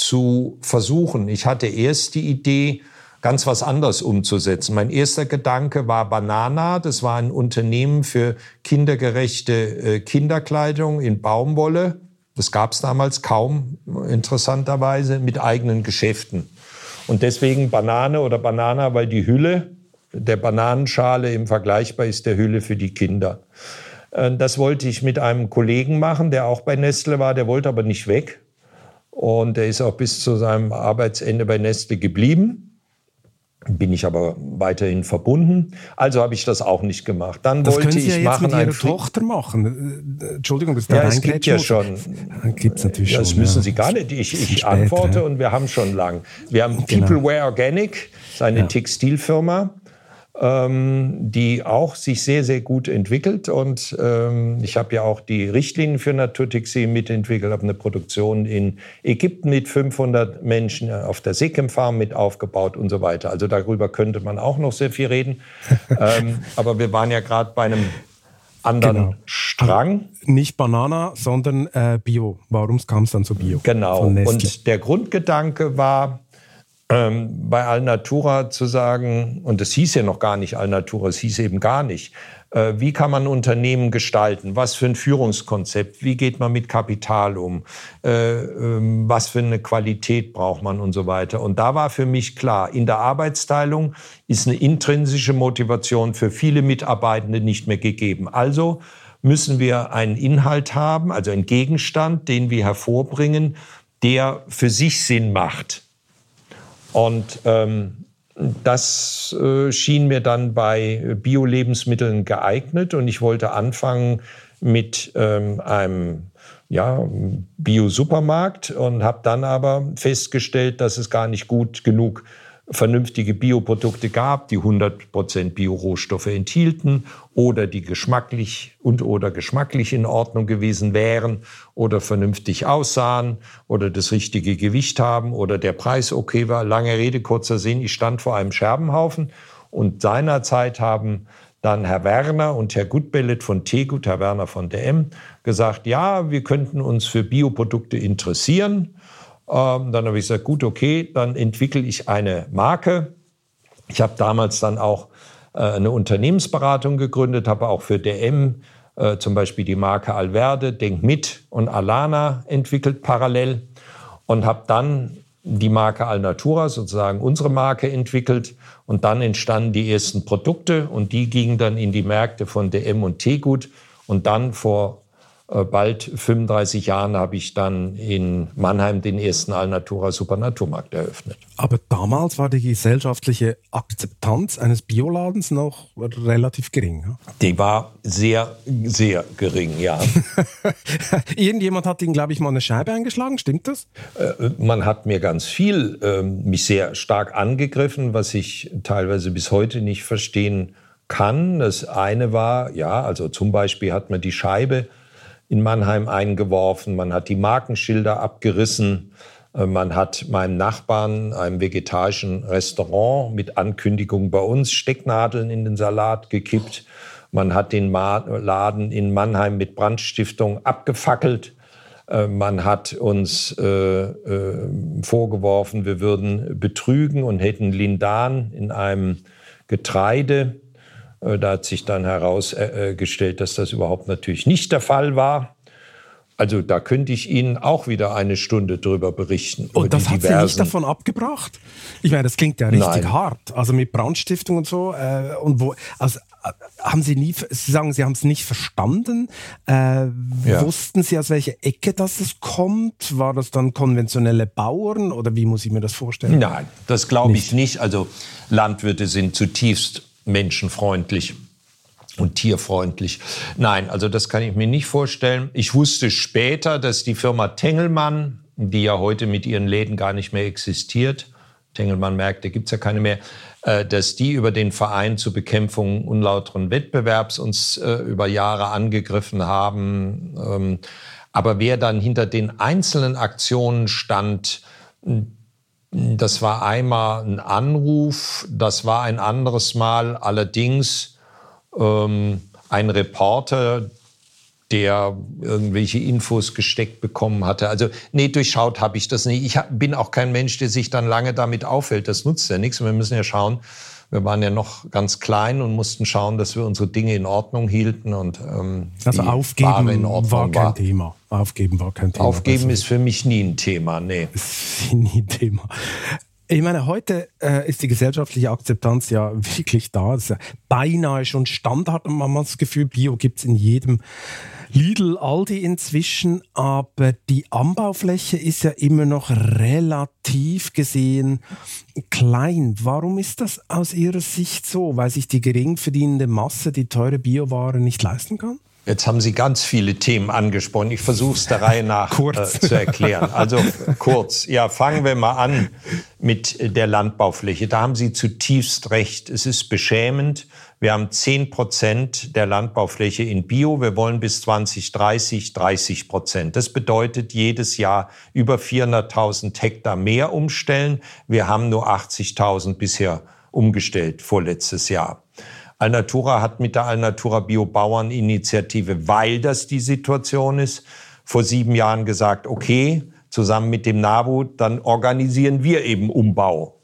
zu versuchen. Ich hatte erst die Idee, ganz was anderes umzusetzen. Mein erster Gedanke war Banana. Das war ein Unternehmen für kindergerechte äh, Kinderkleidung in Baumwolle. Das gab es damals kaum, interessanterweise, mit eigenen Geschäften. Und deswegen Banane oder Banana, weil die Hülle der Bananenschale im vergleichbar ist der Hülle für die Kinder. Äh, das wollte ich mit einem Kollegen machen, der auch bei Nestle war, der wollte aber nicht weg. Und er ist auch bis zu seinem Arbeitsende bei Nestle geblieben bin ich aber weiterhin verbunden. Also habe ich das auch nicht gemacht. Dann das wollte können Sie ich ja jetzt machen mit Ihrer Tochter machen. Äh, Entschuldigung, das ja, es gibt ja schon. Gibt's natürlich ja, das schon, müssen ja. Sie gar nicht. Ich, ich antworte und wir haben schon lang. Wir haben genau. People Wear Organic, seine ja. Textilfirma die auch sich sehr, sehr gut entwickelt. Und ähm, ich habe ja auch die Richtlinien für Naturtextil mitentwickelt, habe eine Produktion in Ägypten mit 500 Menschen äh, auf der Sekem Farm mit aufgebaut und so weiter. Also darüber könnte man auch noch sehr viel reden. <laughs> ähm, aber wir waren ja gerade bei einem anderen genau. Strang. Nicht Banana, sondern äh, Bio. Warum kam es dann zu Bio? Genau. Und der Grundgedanke war, ähm, bei Alnatura zu sagen, und das hieß ja noch gar nicht Alnatura, es hieß eben gar nicht, Äh, wie kann man Unternehmen gestalten? Was für ein Führungskonzept? Wie geht man mit Kapital um? Äh, ähm, was für eine Qualität braucht man und so weiter? Und da war für mich klar, in der Arbeitsteilung ist eine intrinsische Motivation für viele Mitarbeitende nicht mehr gegeben. Also müssen wir einen Inhalt haben, also einen Gegenstand, den wir hervorbringen, der für sich Sinn macht. Und ähm, das äh, schien mir dann bei Bio-Lebensmitteln geeignet. Und ich wollte anfangen mit ähm, einem ja, Bio-Supermarkt und habe dann aber festgestellt, dass es gar nicht gut genug vernünftige Bioprodukte gab, die 100% Biorohstoffe enthielten oder die geschmacklich und oder geschmacklich in Ordnung gewesen wären oder vernünftig aussahen oder das richtige Gewicht haben oder der Preis okay war. Lange Rede, kurzer Sinn, ich stand vor einem Scherbenhaufen und seinerzeit haben dann Herr Werner und Herr Gutbellet von Tegut, Herr Werner von DM, gesagt, ja, wir könnten uns für Bioprodukte interessieren. Ähm, dann habe ich gesagt, gut, okay, dann entwickle ich eine Marke. Ich habe damals dann auch äh, eine Unternehmensberatung gegründet, habe auch für DM äh, zum Beispiel die Marke Alverde, Denk mit und Alana entwickelt parallel und habe dann die Marke Alnatura, sozusagen unsere Marke, entwickelt. Und dann entstanden die ersten Produkte und die gingen dann in die Märkte von DM und Tegut. Und dann vor bald 35 Jahren habe ich dann in Mannheim den ersten Alnatura Supernaturmarkt eröffnet. Aber damals war die gesellschaftliche Akzeptanz eines Bioladens noch relativ gering. Ja? Die war sehr, sehr gering, ja. <laughs> Irgendjemand hat Ihnen, glaube ich, mal eine Scheibe eingeschlagen, stimmt das? Äh, man hat mir ganz viel, äh, mich sehr stark angegriffen, was ich teilweise bis heute nicht verstehen kann. Das eine war, ja, also zum Beispiel hat man die Scheibe in Mannheim eingeworfen, man hat die Markenschilder abgerissen, äh, man hat meinem Nachbarn, einem vegetarischen Restaurant mit Ankündigung bei uns Stecknadeln in den Salat gekippt. Man hat den Laden in Mannheim mit Brandstiftung abgefackelt. Äh, man hat uns äh, äh, vorgeworfen, wir würden betrügen und hätten Lindan in einem Getreide da hat sich dann herausgestellt, dass das überhaupt natürlich nicht der Fall war. Also da könnte ich Ihnen auch wieder eine Stunde drüber berichten. Und das hat Sie nicht davon abgebracht? Ich meine, das klingt ja richtig Nein. hart. Also mit Brandstiftung und so. Äh, und wo, also, äh, haben Sie nie, Sie sagen, Sie haben es nicht verstanden. Äh, ja. Wussten Sie, aus welcher Ecke das kommt? War das dann konventionelle Bauern oder wie muss ich mir das vorstellen? Nein, das glaube ich nicht. Also Landwirte sind zutiefst menschenfreundlich und tierfreundlich. Nein, also das kann ich mir nicht vorstellen. Ich wusste später, dass die Firma Tengelmann, die ja heute mit ihren Läden gar nicht mehr existiert, Tengelmann merkt, da gibt's ja keine mehr, äh, dass die über den Verein zur Bekämpfung unlauteren Wettbewerbs uns äh, über Jahre angegriffen haben. Ähm, aber wer dann hinter den einzelnen Aktionen stand, das war einmal ein Anruf, das war ein anderes Mal allerdings ähm, ein Reporter, der irgendwelche Infos gesteckt bekommen hatte. Also nee, durchschaut habe ich das nicht. Ich bin auch kein Mensch, der sich dann lange damit auffällt. Das nutzt ja nichts. Wir müssen ja schauen, wir waren ja noch ganz klein und mussten schauen, dass wir unsere Dinge in Ordnung hielten und ähm, also aufgeben war kein war. Thema. Aufgeben war kein Thema. Aufgeben ist für mich nie ein Thema, nee. <laughs> Ist nie ein Thema. Ich meine, heute äh, ist die gesellschaftliche Akzeptanz ja wirklich da. Das ist ja beinahe schon Standard man hat das Gefühl, Bio gibt es in jedem Lidl, Aldi inzwischen, aber die Anbaufläche ist ja immer noch relativ gesehen klein. Warum ist das aus Ihrer Sicht so? Weil sich die gering verdienende Masse die teure Bioware nicht leisten kann? Jetzt haben Sie ganz viele Themen angesprochen. Ich versuche es der Reihe nach äh, zu erklären. Also kurz. Ja, fangen wir mal an mit der Landbaufläche. Da haben Sie zutiefst recht. Es ist beschämend, wir haben 10 Prozent der Landbaufläche in Bio. Wir wollen bis 2030 30 Prozent. Das bedeutet jedes Jahr über 400.000 Hektar mehr umstellen. Wir haben nur 80.000 bisher umgestellt vorletztes Jahr. Alnatura hat mit der Alnatura Bio Bauern Initiative, weil das die Situation ist, vor sieben Jahren gesagt, okay, zusammen mit dem NABU, dann organisieren wir eben Umbau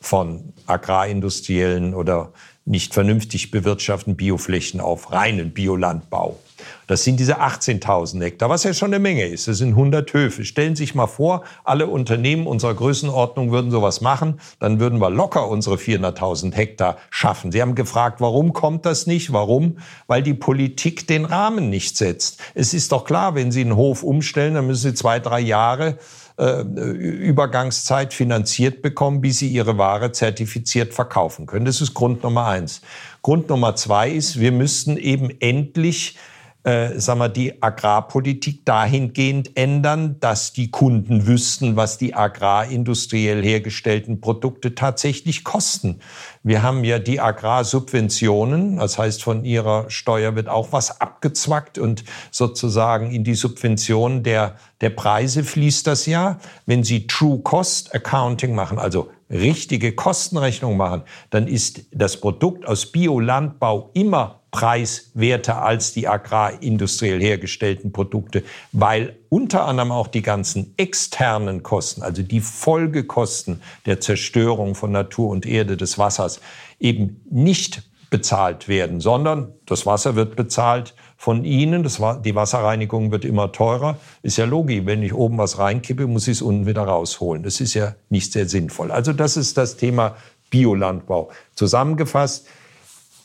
von agrarindustriellen oder nicht vernünftig bewirtschaften Bioflächen auf reinen Biolandbau. Das sind diese 18.000 Hektar, was ja schon eine Menge ist. Das sind 100 Höfe. Stellen Sie sich mal vor, alle Unternehmen unserer Größenordnung würden sowas machen, dann würden wir locker unsere 400.000 Hektar schaffen. Sie haben gefragt, warum kommt das nicht? Warum? Weil die Politik den Rahmen nicht setzt. Es ist doch klar, wenn Sie einen Hof umstellen, dann müssen Sie zwei, drei Jahre äh, Übergangszeit finanziert bekommen, bis sie ihre Ware zertifiziert verkaufen können. Das ist Grund Nummer eins. Grund Nummer zwei ist, wir müssten eben endlich äh, sagen wir, die Agrarpolitik dahingehend ändern, dass die Kunden wüssten, was die agrarindustriell hergestellten Produkte tatsächlich kosten. Wir haben ja die Agrarsubventionen, das heißt, von ihrer Steuer wird auch was abgezwackt und sozusagen in die Subvention der, der Preise fließt das ja. Wenn Sie True Cost Accounting machen, also richtige Kostenrechnung machen, dann ist das Produkt aus Biolandbau immer preiswerter als die agrarindustriell hergestellten Produkte, weil unter anderem auch die ganzen externen Kosten, also die Folgekosten der Zerstörung von Natur und Erde des Wassers eben nicht bezahlt werden, sondern das Wasser wird bezahlt von Ihnen. Das, die Wasserreinigung wird immer teurer. Ist ja logisch. Wenn ich oben was reinkippe, muss ich es unten wieder rausholen. Das ist ja nicht sehr sinnvoll. Also das ist das Thema Biolandbau. Zusammengefasst,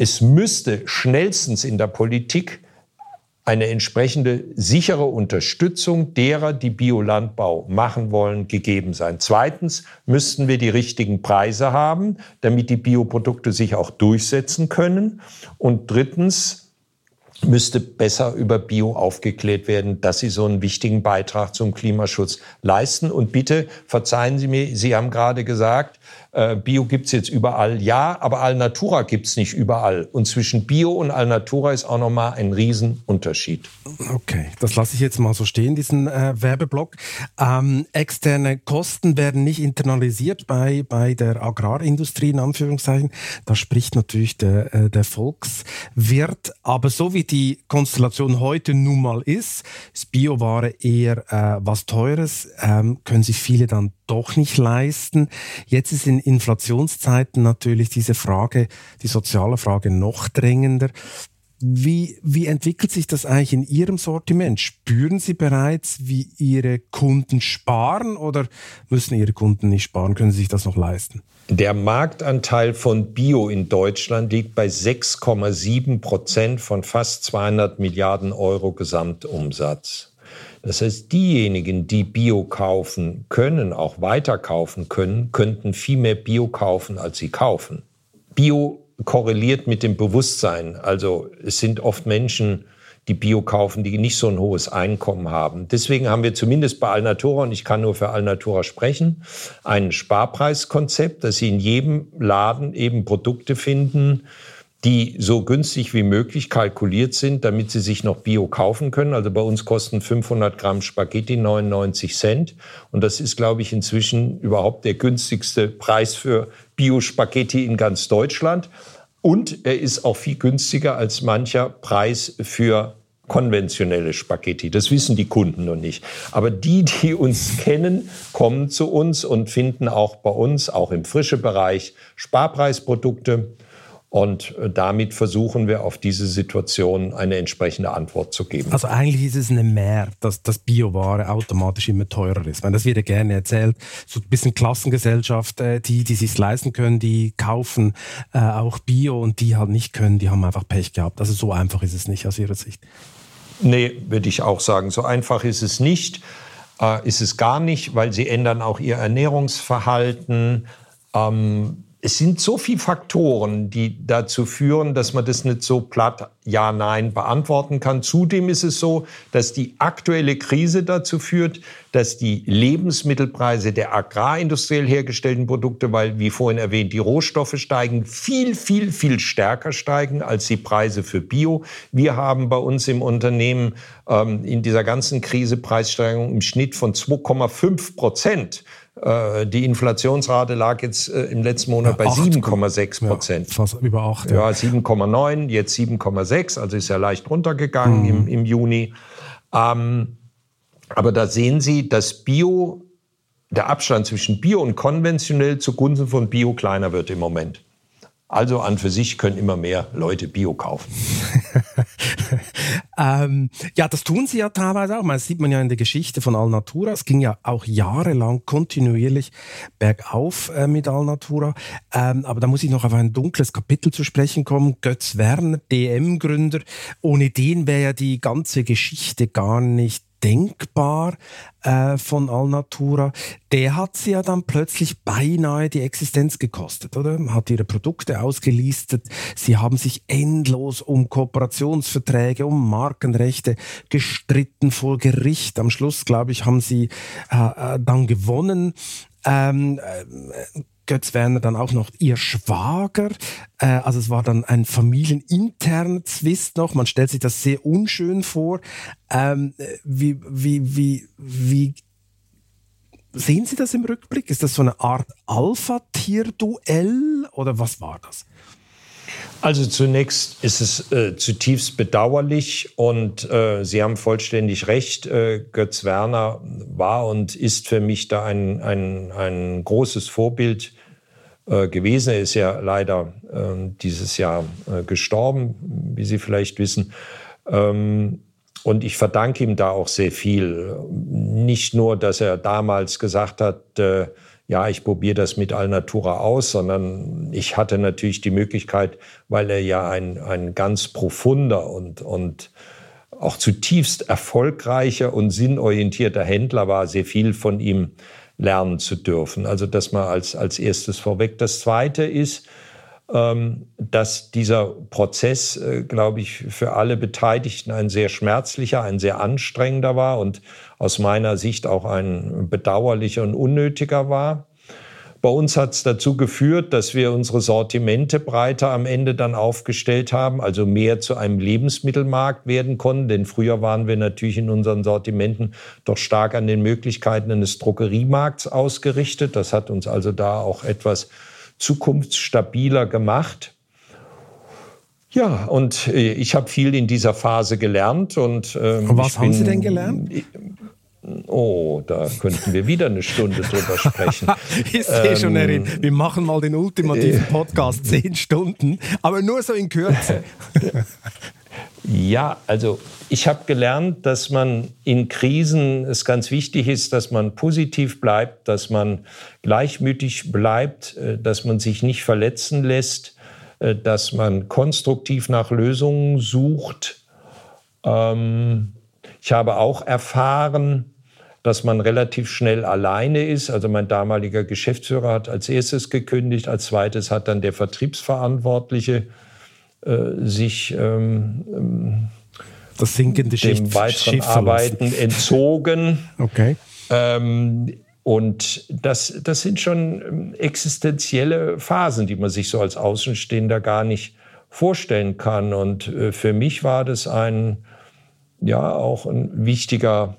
es müsste schnellstens in der Politik eine entsprechende sichere Unterstützung derer, die Biolandbau machen wollen, gegeben sein. Zweitens müssten wir die richtigen Preise haben, damit die Bioprodukte sich auch durchsetzen können. Und drittens müsste besser über Bio aufgeklärt werden, dass sie so einen wichtigen Beitrag zum Klimaschutz leisten. Und bitte verzeihen Sie mir, Sie haben gerade gesagt, äh, Bio gibt's jetzt überall. Ja, aber Alnatura gibt's nicht überall. Und zwischen Bio und Alnatura ist auch nochmal ein Riesenunterschied. Okay, das lasse ich jetzt mal so stehen, diesen äh, Werbeblock. Ähm, externe Kosten werden nicht internalisiert bei, bei der Agrarindustrie, in Anführungszeichen. Da spricht natürlich der, äh, der Volkswirt. Aber so wie die Konstellation heute nun mal ist, ist Bioware eher äh, was Teures, ähm, können sich viele dann doch nicht leisten. Jetzt ist in Inflationszeiten natürlich diese Frage, die soziale Frage noch drängender. Wie, wie entwickelt sich das eigentlich in Ihrem Sortiment? Spüren Sie bereits, wie Ihre Kunden sparen oder müssen Ihre Kunden nicht sparen? Können Sie sich das noch leisten? Der Marktanteil von Bio in Deutschland liegt bei 6,7 Prozent von fast 200 Milliarden Euro Gesamtumsatz. Das heißt, diejenigen, die Bio kaufen können, auch weiter kaufen können, könnten viel mehr Bio kaufen, als sie kaufen. Bio korreliert mit dem Bewusstsein. Also es sind oft Menschen, die Bio kaufen, die nicht so ein hohes Einkommen haben. Deswegen haben wir zumindest bei Alnatura, und ich kann nur für Alnatura sprechen, ein Sparpreiskonzept, dass Sie in jedem Laden eben Produkte finden, die so günstig wie möglich kalkuliert sind, damit sie sich noch Bio kaufen können. Also bei uns kosten 500 Gramm Spaghetti 99 Cent. Und das ist, glaube ich, inzwischen überhaupt der günstigste Preis für Bio-Spaghetti in ganz Deutschland. Und er ist auch viel günstiger als mancher Preis für konventionelle Spaghetti. Das wissen die Kunden noch nicht. Aber die, die uns kennen, kommen zu uns und finden auch bei uns, auch im frische Bereich, Sparpreisprodukte. Und äh, damit versuchen wir auf diese Situation eine entsprechende Antwort zu geben. Also eigentlich ist es eine Mehr, dass das Bioware automatisch immer teurer ist. Weil das wird ja gerne erzählt. So ein bisschen Klassengesellschaft, äh, die, die sich leisten können, die kaufen äh, auch Bio und die halt nicht können, die haben einfach Pech gehabt. Also so einfach ist es nicht aus Ihrer Sicht. Nee, würde ich auch sagen. So einfach ist es nicht. Äh, ist es gar nicht, weil sie ändern auch ihr Ernährungsverhalten. Ähm, es sind so viele Faktoren, die dazu führen, dass man das nicht so platt Ja, Nein beantworten kann. Zudem ist es so, dass die aktuelle Krise dazu führt, dass die Lebensmittelpreise der agrarindustriell hergestellten Produkte, weil, wie vorhin erwähnt, die Rohstoffe steigen, viel, viel, viel stärker steigen als die Preise für Bio. Wir haben bei uns im Unternehmen ähm, in dieser ganzen Krise Preissteigerungen im Schnitt von 2,5 Prozent. Äh, die Inflationsrate lag jetzt äh, im letzten Monat ja, bei 7,6 Prozent. Ja, fast über 8. Ja, ja 7,9, jetzt 7,6, also ist ja leicht runtergegangen mhm. im, im Juni. Ähm, aber da sehen Sie, dass Bio, der Abstand zwischen Bio und konventionell zugunsten von Bio kleiner wird im Moment. Also an für sich können immer mehr Leute Bio kaufen. <laughs> ähm, ja, das tun sie ja teilweise auch. Das sieht man ja in der Geschichte von Alnatura. Es ging ja auch jahrelang kontinuierlich bergauf äh, mit Alnatura. Ähm, aber da muss ich noch auf ein dunkles Kapitel zu sprechen kommen. Götz Werner, DM-Gründer. Ohne den wäre ja die ganze Geschichte gar nicht denkbar äh, von Alnatura, der hat sie ja dann plötzlich beinahe die Existenz gekostet, oder? Hat ihre Produkte ausgelistet, sie haben sich endlos um Kooperationsverträge, um Markenrechte gestritten vor Gericht. Am Schluss, glaube ich, haben sie äh, äh dann gewonnen. Ähm, äh, Götz Werner dann auch noch ihr Schwager. Äh, also es war dann ein familieninterner Zwist noch. Man stellt sich das sehr unschön vor. Ähm, wie, wie, wie, wie sehen Sie das im Rückblick? Ist das so eine Art Alpha-Tier-Duell oder was war das? Also zunächst ist es äh, zutiefst bedauerlich und äh, Sie haben vollständig recht. Äh, Götz Werner war und ist für mich da ein, ein, ein großes Vorbild äh, gewesen. Er ist ja leider ähm, dieses Jahr äh, gestorben, wie Sie vielleicht wissen. Ähm, und ich verdanke ihm da auch sehr viel. Nicht nur, dass er damals gesagt hat, äh, ja, ich probiere das mit Alnatura aus, sondern ich hatte natürlich die Möglichkeit, weil er ja ein, ein ganz profunder und, und auch zutiefst erfolgreicher und sinnorientierter Händler war, sehr viel von ihm lernen zu dürfen. Also das mal als, als erstes vorweg. Das Zweite ist, ähm, dass dieser Prozess, äh, glaube ich, für alle Beteiligten ein sehr schmerzlicher, ein sehr anstrengender war und aus meiner Sicht auch ein bedauerlicher und unnötiger war. Bei uns hat es dazu geführt, dass wir unsere Sortimente breiter am Ende dann aufgestellt haben, also mehr zu einem Lebensmittelmarkt werden konnten. Denn früher waren wir natürlich in unseren Sortimenten doch stark an den Möglichkeiten eines Drogeriemarkts ausgerichtet. Das hat uns also da auch etwas zukunftsstabiler gemacht. Ja, und äh, ich habe viel in dieser Phase gelernt. Und, ähm, was haben Sie denn gelernt? Oh, da könnten wir wieder eine Stunde drüber sprechen. <laughs> ich sehe ähm, schon, Erin, wir machen mal den ultimativen äh, Podcast zehn Stunden, aber nur so in Kürze. <laughs> ja, also ich habe gelernt, dass man in Krisen es ganz wichtig ist, dass man positiv bleibt, dass man gleichmütig bleibt, äh, dass man sich nicht verletzen lässt, äh, dass man konstruktiv nach Lösungen sucht. Ähm, ich habe auch erfahren, dass man relativ schnell alleine ist. Also mein damaliger Geschäftsführer hat als erstes gekündigt, als zweites hat dann der Vertriebsverantwortliche äh, sich ähm, ähm das sinkende dem Schiff, weiteren Schiff Arbeiten entzogen. <laughs> Okay. Ähm, und das, das sind schon ähm, existenzielle Phasen, die man sich so als Außenstehender gar nicht vorstellen kann. Und äh, für mich war das ein, ja, auch ein wichtiger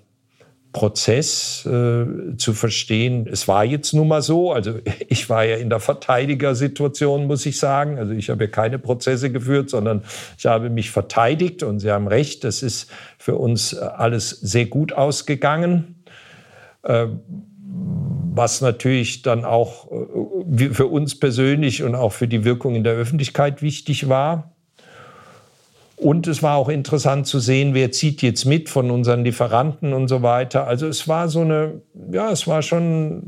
Prozess äh, zu verstehen. Es war jetzt nun mal so, also <laughs> ich war ja in der Verteidigersituation, muss ich sagen. Also ich habe ja keine Prozesse geführt, sondern ich habe mich verteidigt und Sie haben recht, das ist für uns alles sehr gut ausgegangen. Äh, was natürlich dann auch äh, für uns persönlich und auch für die Wirkung in der Öffentlichkeit wichtig war. Und es war auch interessant zu sehen, wer zieht jetzt mit von unseren Lieferanten und so weiter. Also es war so eine, ja, es war schon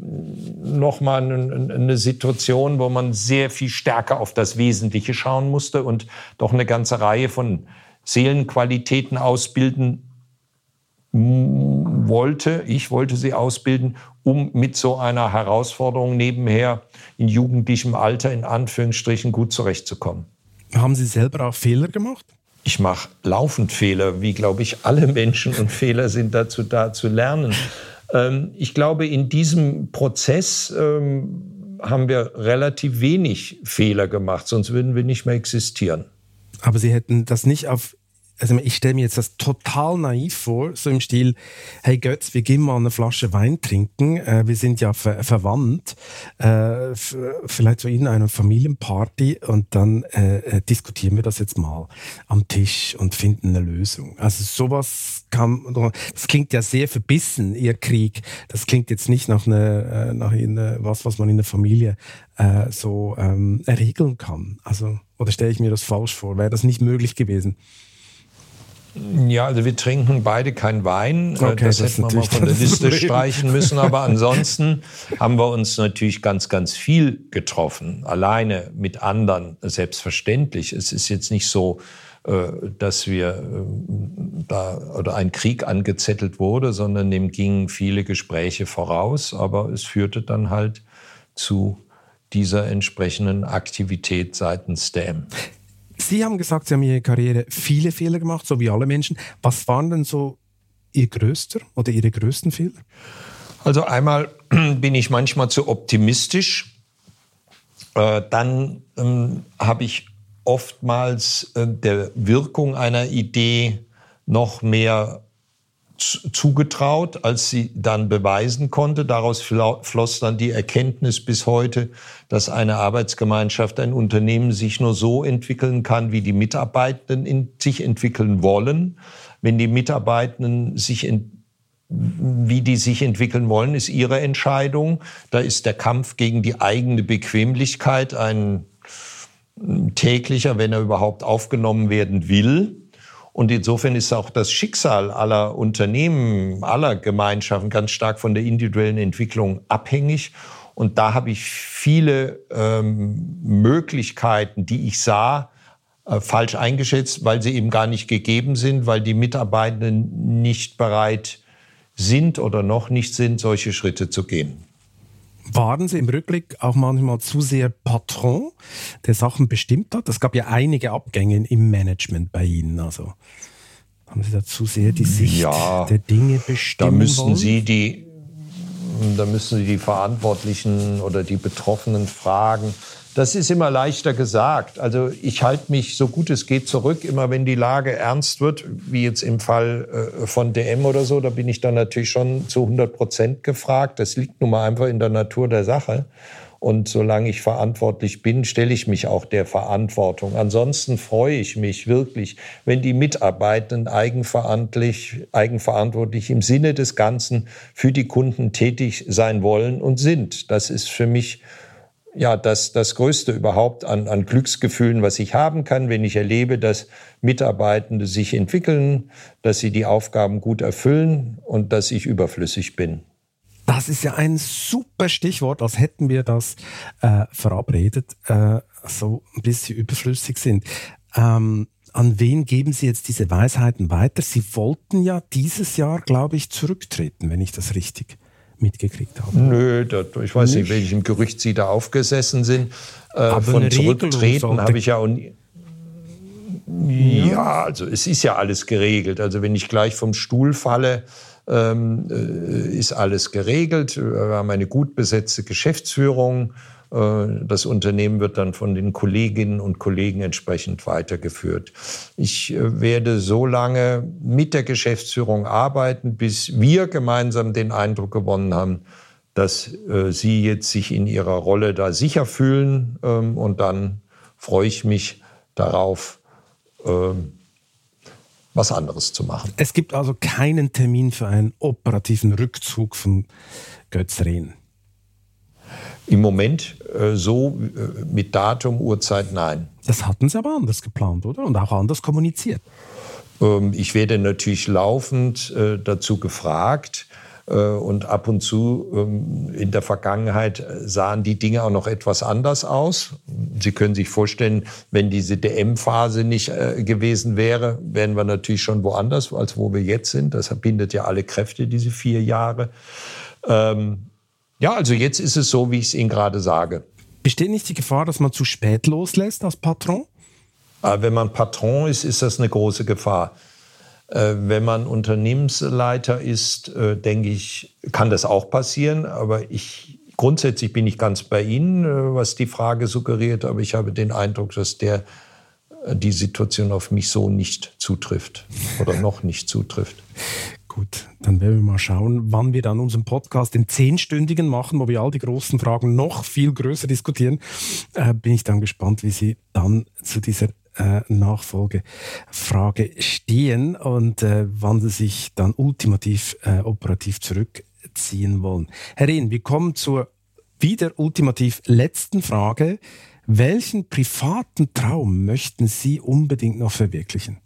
nochmal eine, eine Situation, wo man sehr viel stärker auf das Wesentliche schauen musste und doch eine ganze Reihe von Seelenqualitäten ausbilden wollte. Ich wollte sie ausbilden, um mit so einer Herausforderung nebenher in jugendlichem Alter in Anführungsstrichen gut zurechtzukommen. Haben Sie selber auch Fehler gemacht? Ich mache laufend Fehler, wie glaube ich alle Menschen und Fehler sind dazu da zu lernen. Ähm, ich glaube, in diesem Prozess ähm, haben wir relativ wenig Fehler gemacht, sonst würden wir nicht mehr existieren. Aber Sie hätten das nicht auf also ich stelle mir jetzt das total naiv vor, so im Stil, hey Götz, wir gehen mal eine Flasche Wein trinken, äh, wir sind ja ver verwandt, äh, vielleicht so in einer Familienparty und dann äh, äh, diskutieren wir das jetzt mal am Tisch und finden eine Lösung. Also sowas kann, das klingt ja sehr verbissen, Ihr Krieg. Das klingt jetzt nicht nach, einer, äh, nach einer, was, was man in der Familie äh, so ähm, regeln kann. Also, oder stelle ich mir das falsch vor? Wäre das nicht möglich gewesen? Ja, also wir trinken beide kein Wein. Äh, okay, das, das hätten wir mal von der Liste streichen müssen. Aber ansonsten haben wir uns natürlich ganz, ganz viel getroffen. Alleine mit anderen, selbstverständlich. Es ist jetzt nicht so, äh, dass wir äh, da oder ein Krieg angezettelt wurde, sondern dem gingen viele Gespräche voraus. Aber es führte dann halt zu dieser entsprechenden Aktivität seitens der Sie haben gesagt, Sie haben in Ihrer Karriere viele Fehler gemacht, so wie alle Menschen. Was waren denn so Ihr größter oder Ihre größten Fehler? Also einmal <clears throat> bin ich manchmal zu optimistisch. Äh, dann ähm, habe ich oftmals äh, der Wirkung einer Idee noch mehr zugetraut, als sie dann beweisen konnte. Daraus floss dann die Erkenntnis bis heute, dass eine Arbeitsgemeinschaft, ein Unternehmen sich nur so entwickeln kann, wie die Mitarbeitenden sich entwickeln wollen. Wenn die Mitarbeitenden sich wie die sich entwickeln wollen, ist ihre Entscheidung. Da ist der Kampf gegen die eigene Bequemlichkeit ein täglicher, wenn er überhaupt aufgenommen werden will. Und insofern ist auch das Schicksal aller Unternehmen, aller Gemeinschaften ganz stark von der individuellen Entwicklung abhängig. Und da habe ich viele ähm, Möglichkeiten, die ich sah, äh, falsch eingeschätzt, weil sie eben gar nicht gegeben sind, weil die Mitarbeitenden nicht bereit sind oder noch nicht sind, solche Schritte zu gehen. Waren Sie im Rückblick auch manchmal zu sehr Patron, der Sachen bestimmt hat? Es gab ja einige Abgänge im Management bei Ihnen. Also haben Sie da zu sehr die Sicht ja, der Dinge bestimmt? Da müssten wollen? Sie die, da müssen Sie die Verantwortlichen oder die Betroffenen fragen. Das ist immer leichter gesagt. Also ich halte mich so gut es geht zurück, immer wenn die Lage ernst wird, wie jetzt im Fall äh, von DM oder so, da bin ich dann natürlich schon zu 100 Prozent gefragt. Das liegt nun mal einfach in der Natur der Sache. Und solange ich verantwortlich bin, stelle ich mich auch der Verantwortung. Ansonsten freue ich mich wirklich, wenn die Mitarbeitenden eigenverantwortlich, eigenverantwortlich im Sinne des Ganzen für die Kunden tätig sein wollen und sind. Das ist für mich ja, das, das Größte überhaupt an, an Glücksgefühlen, was ich haben kann, wenn ich erlebe, dass Mitarbeitende sich entwickeln, dass sie die Aufgaben gut erfüllen und dass ich überflüssig bin. Das ist ja ein super Stichwort, als hätten wir das äh, verabredet, äh, so ein bisschen überflüssig sind. Ähm, an wen geben Sie jetzt diese Weisheiten weiter? Sie wollten ja dieses Jahr, glaube ich, zurücktreten, wenn ich das richtig mitgekriegt haben? Nö, das, ich weiß nicht, nicht welchem Gerücht Sie da aufgesessen sind. Äh, von Zurücktreten habe ich ja auch nie. Ja, also es ist ja alles geregelt. Also wenn ich gleich vom Stuhl falle, ähm, äh, ist alles geregelt. Wir haben eine gut besetzte Geschäftsführung. Äh, das Unternehmen wird dann von den Kolleginnen und Kollegen entsprechend weitergeführt. Ich äh, werde so lange mit der Geschäftsführung arbeiten, bis wir gemeinsam den Eindruck gewonnen haben, dass äh, Sie jetzt sich in Ihrer Rolle da sicher fühlen. Ähm, und dann freue ich mich darauf, ähm, was anderes zu machen. Es gibt also keinen Termin für einen operativen Rückzug von Götz Rehn. Im Moment äh, so äh, mit Datum, Uhrzeit, nein. Das hatten Sie aber anders geplant, oder? Und auch anders kommuniziert. Ähm, ich werde natürlich laufend äh, dazu gefragt. Äh, und ab und zu ähm, in der Vergangenheit äh, sahen die Dinge auch noch etwas anders aus. Sie können sich vorstellen, wenn diese DM-Phase nicht äh, gewesen wäre, wären wir natürlich schon woanders, als wo wir jetzt sind. Das verbindet ja alle Kräfte, diese vier Jahre. Ähm, ja, also jetzt ist es so, wie ich es Ihnen gerade sage. Besteht nicht die Gefahr, dass man zu spät loslässt als Patron? Ah, wenn man Patron ist, ist das eine große Gefahr. Äh, wenn man Unternehmensleiter ist, äh, denke ich, kann das auch passieren. Aber ich, grundsätzlich bin ich ganz bei Ihnen, äh, was die Frage suggeriert. Aber ich habe den Eindruck, dass der, die Situation auf mich so nicht zutrifft oder noch nicht zutrifft. Gut, dann werden wir mal schauen, wann wir dann unseren Podcast den zehnstündigen machen, wo wir all die großen Fragen noch viel größer diskutieren. Äh, bin ich dann gespannt, wie Sie dann zu dieser äh, Nachfolgefrage stehen und äh, wann Sie sich dann ultimativ äh, operativ zurückziehen wollen. Herr Rehn, wir kommen zur wieder ultimativ letzten Frage. Welchen privaten Traum möchten Sie unbedingt noch verwirklichen?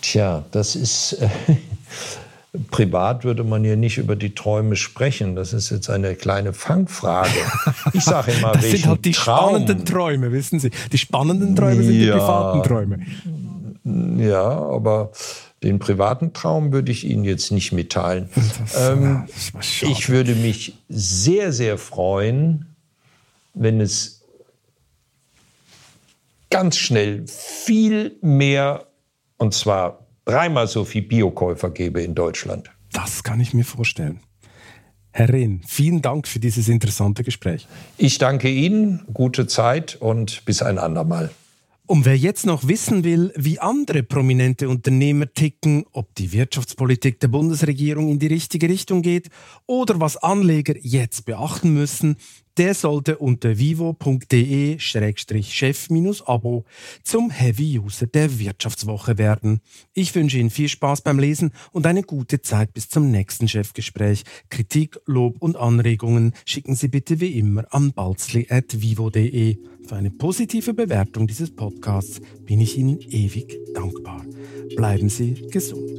Tja, das ist. Privat würde man hier nicht über die Träume sprechen. Das ist jetzt eine kleine Fangfrage. Ich sage immer, <laughs> das sind halt die Traum? spannenden Träume, wissen Sie. Die spannenden Träume sind ja, die privaten Träume. Ja, aber den privaten Traum würde ich Ihnen jetzt nicht mitteilen. Das, ähm, ich würde mich sehr, sehr freuen, wenn es ganz schnell viel mehr, und zwar dreimal so viel Biokäufer gäbe in Deutschland. Das kann ich mir vorstellen. Herr Rehn, vielen Dank für dieses interessante Gespräch. Ich danke Ihnen, gute Zeit und bis ein andermal. Und wer jetzt noch wissen will, wie andere prominente Unternehmer ticken, ob die Wirtschaftspolitik der Bundesregierung in die richtige Richtung geht oder was Anleger jetzt beachten müssen, der sollte unter vivo.de-chef-abo zum Heavy User der Wirtschaftswoche werden. Ich wünsche Ihnen viel Spaß beim Lesen und eine gute Zeit bis zum nächsten Chefgespräch. Kritik, Lob und Anregungen schicken Sie bitte wie immer an balzli.vivo.de. Für eine positive Bewertung dieses Podcasts bin ich Ihnen ewig dankbar. Bleiben Sie gesund.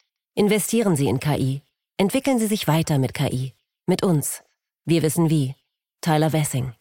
Investieren Sie in KI. Entwickeln Sie sich weiter mit KI. Mit uns. Wir wissen wie. Tyler Wessing.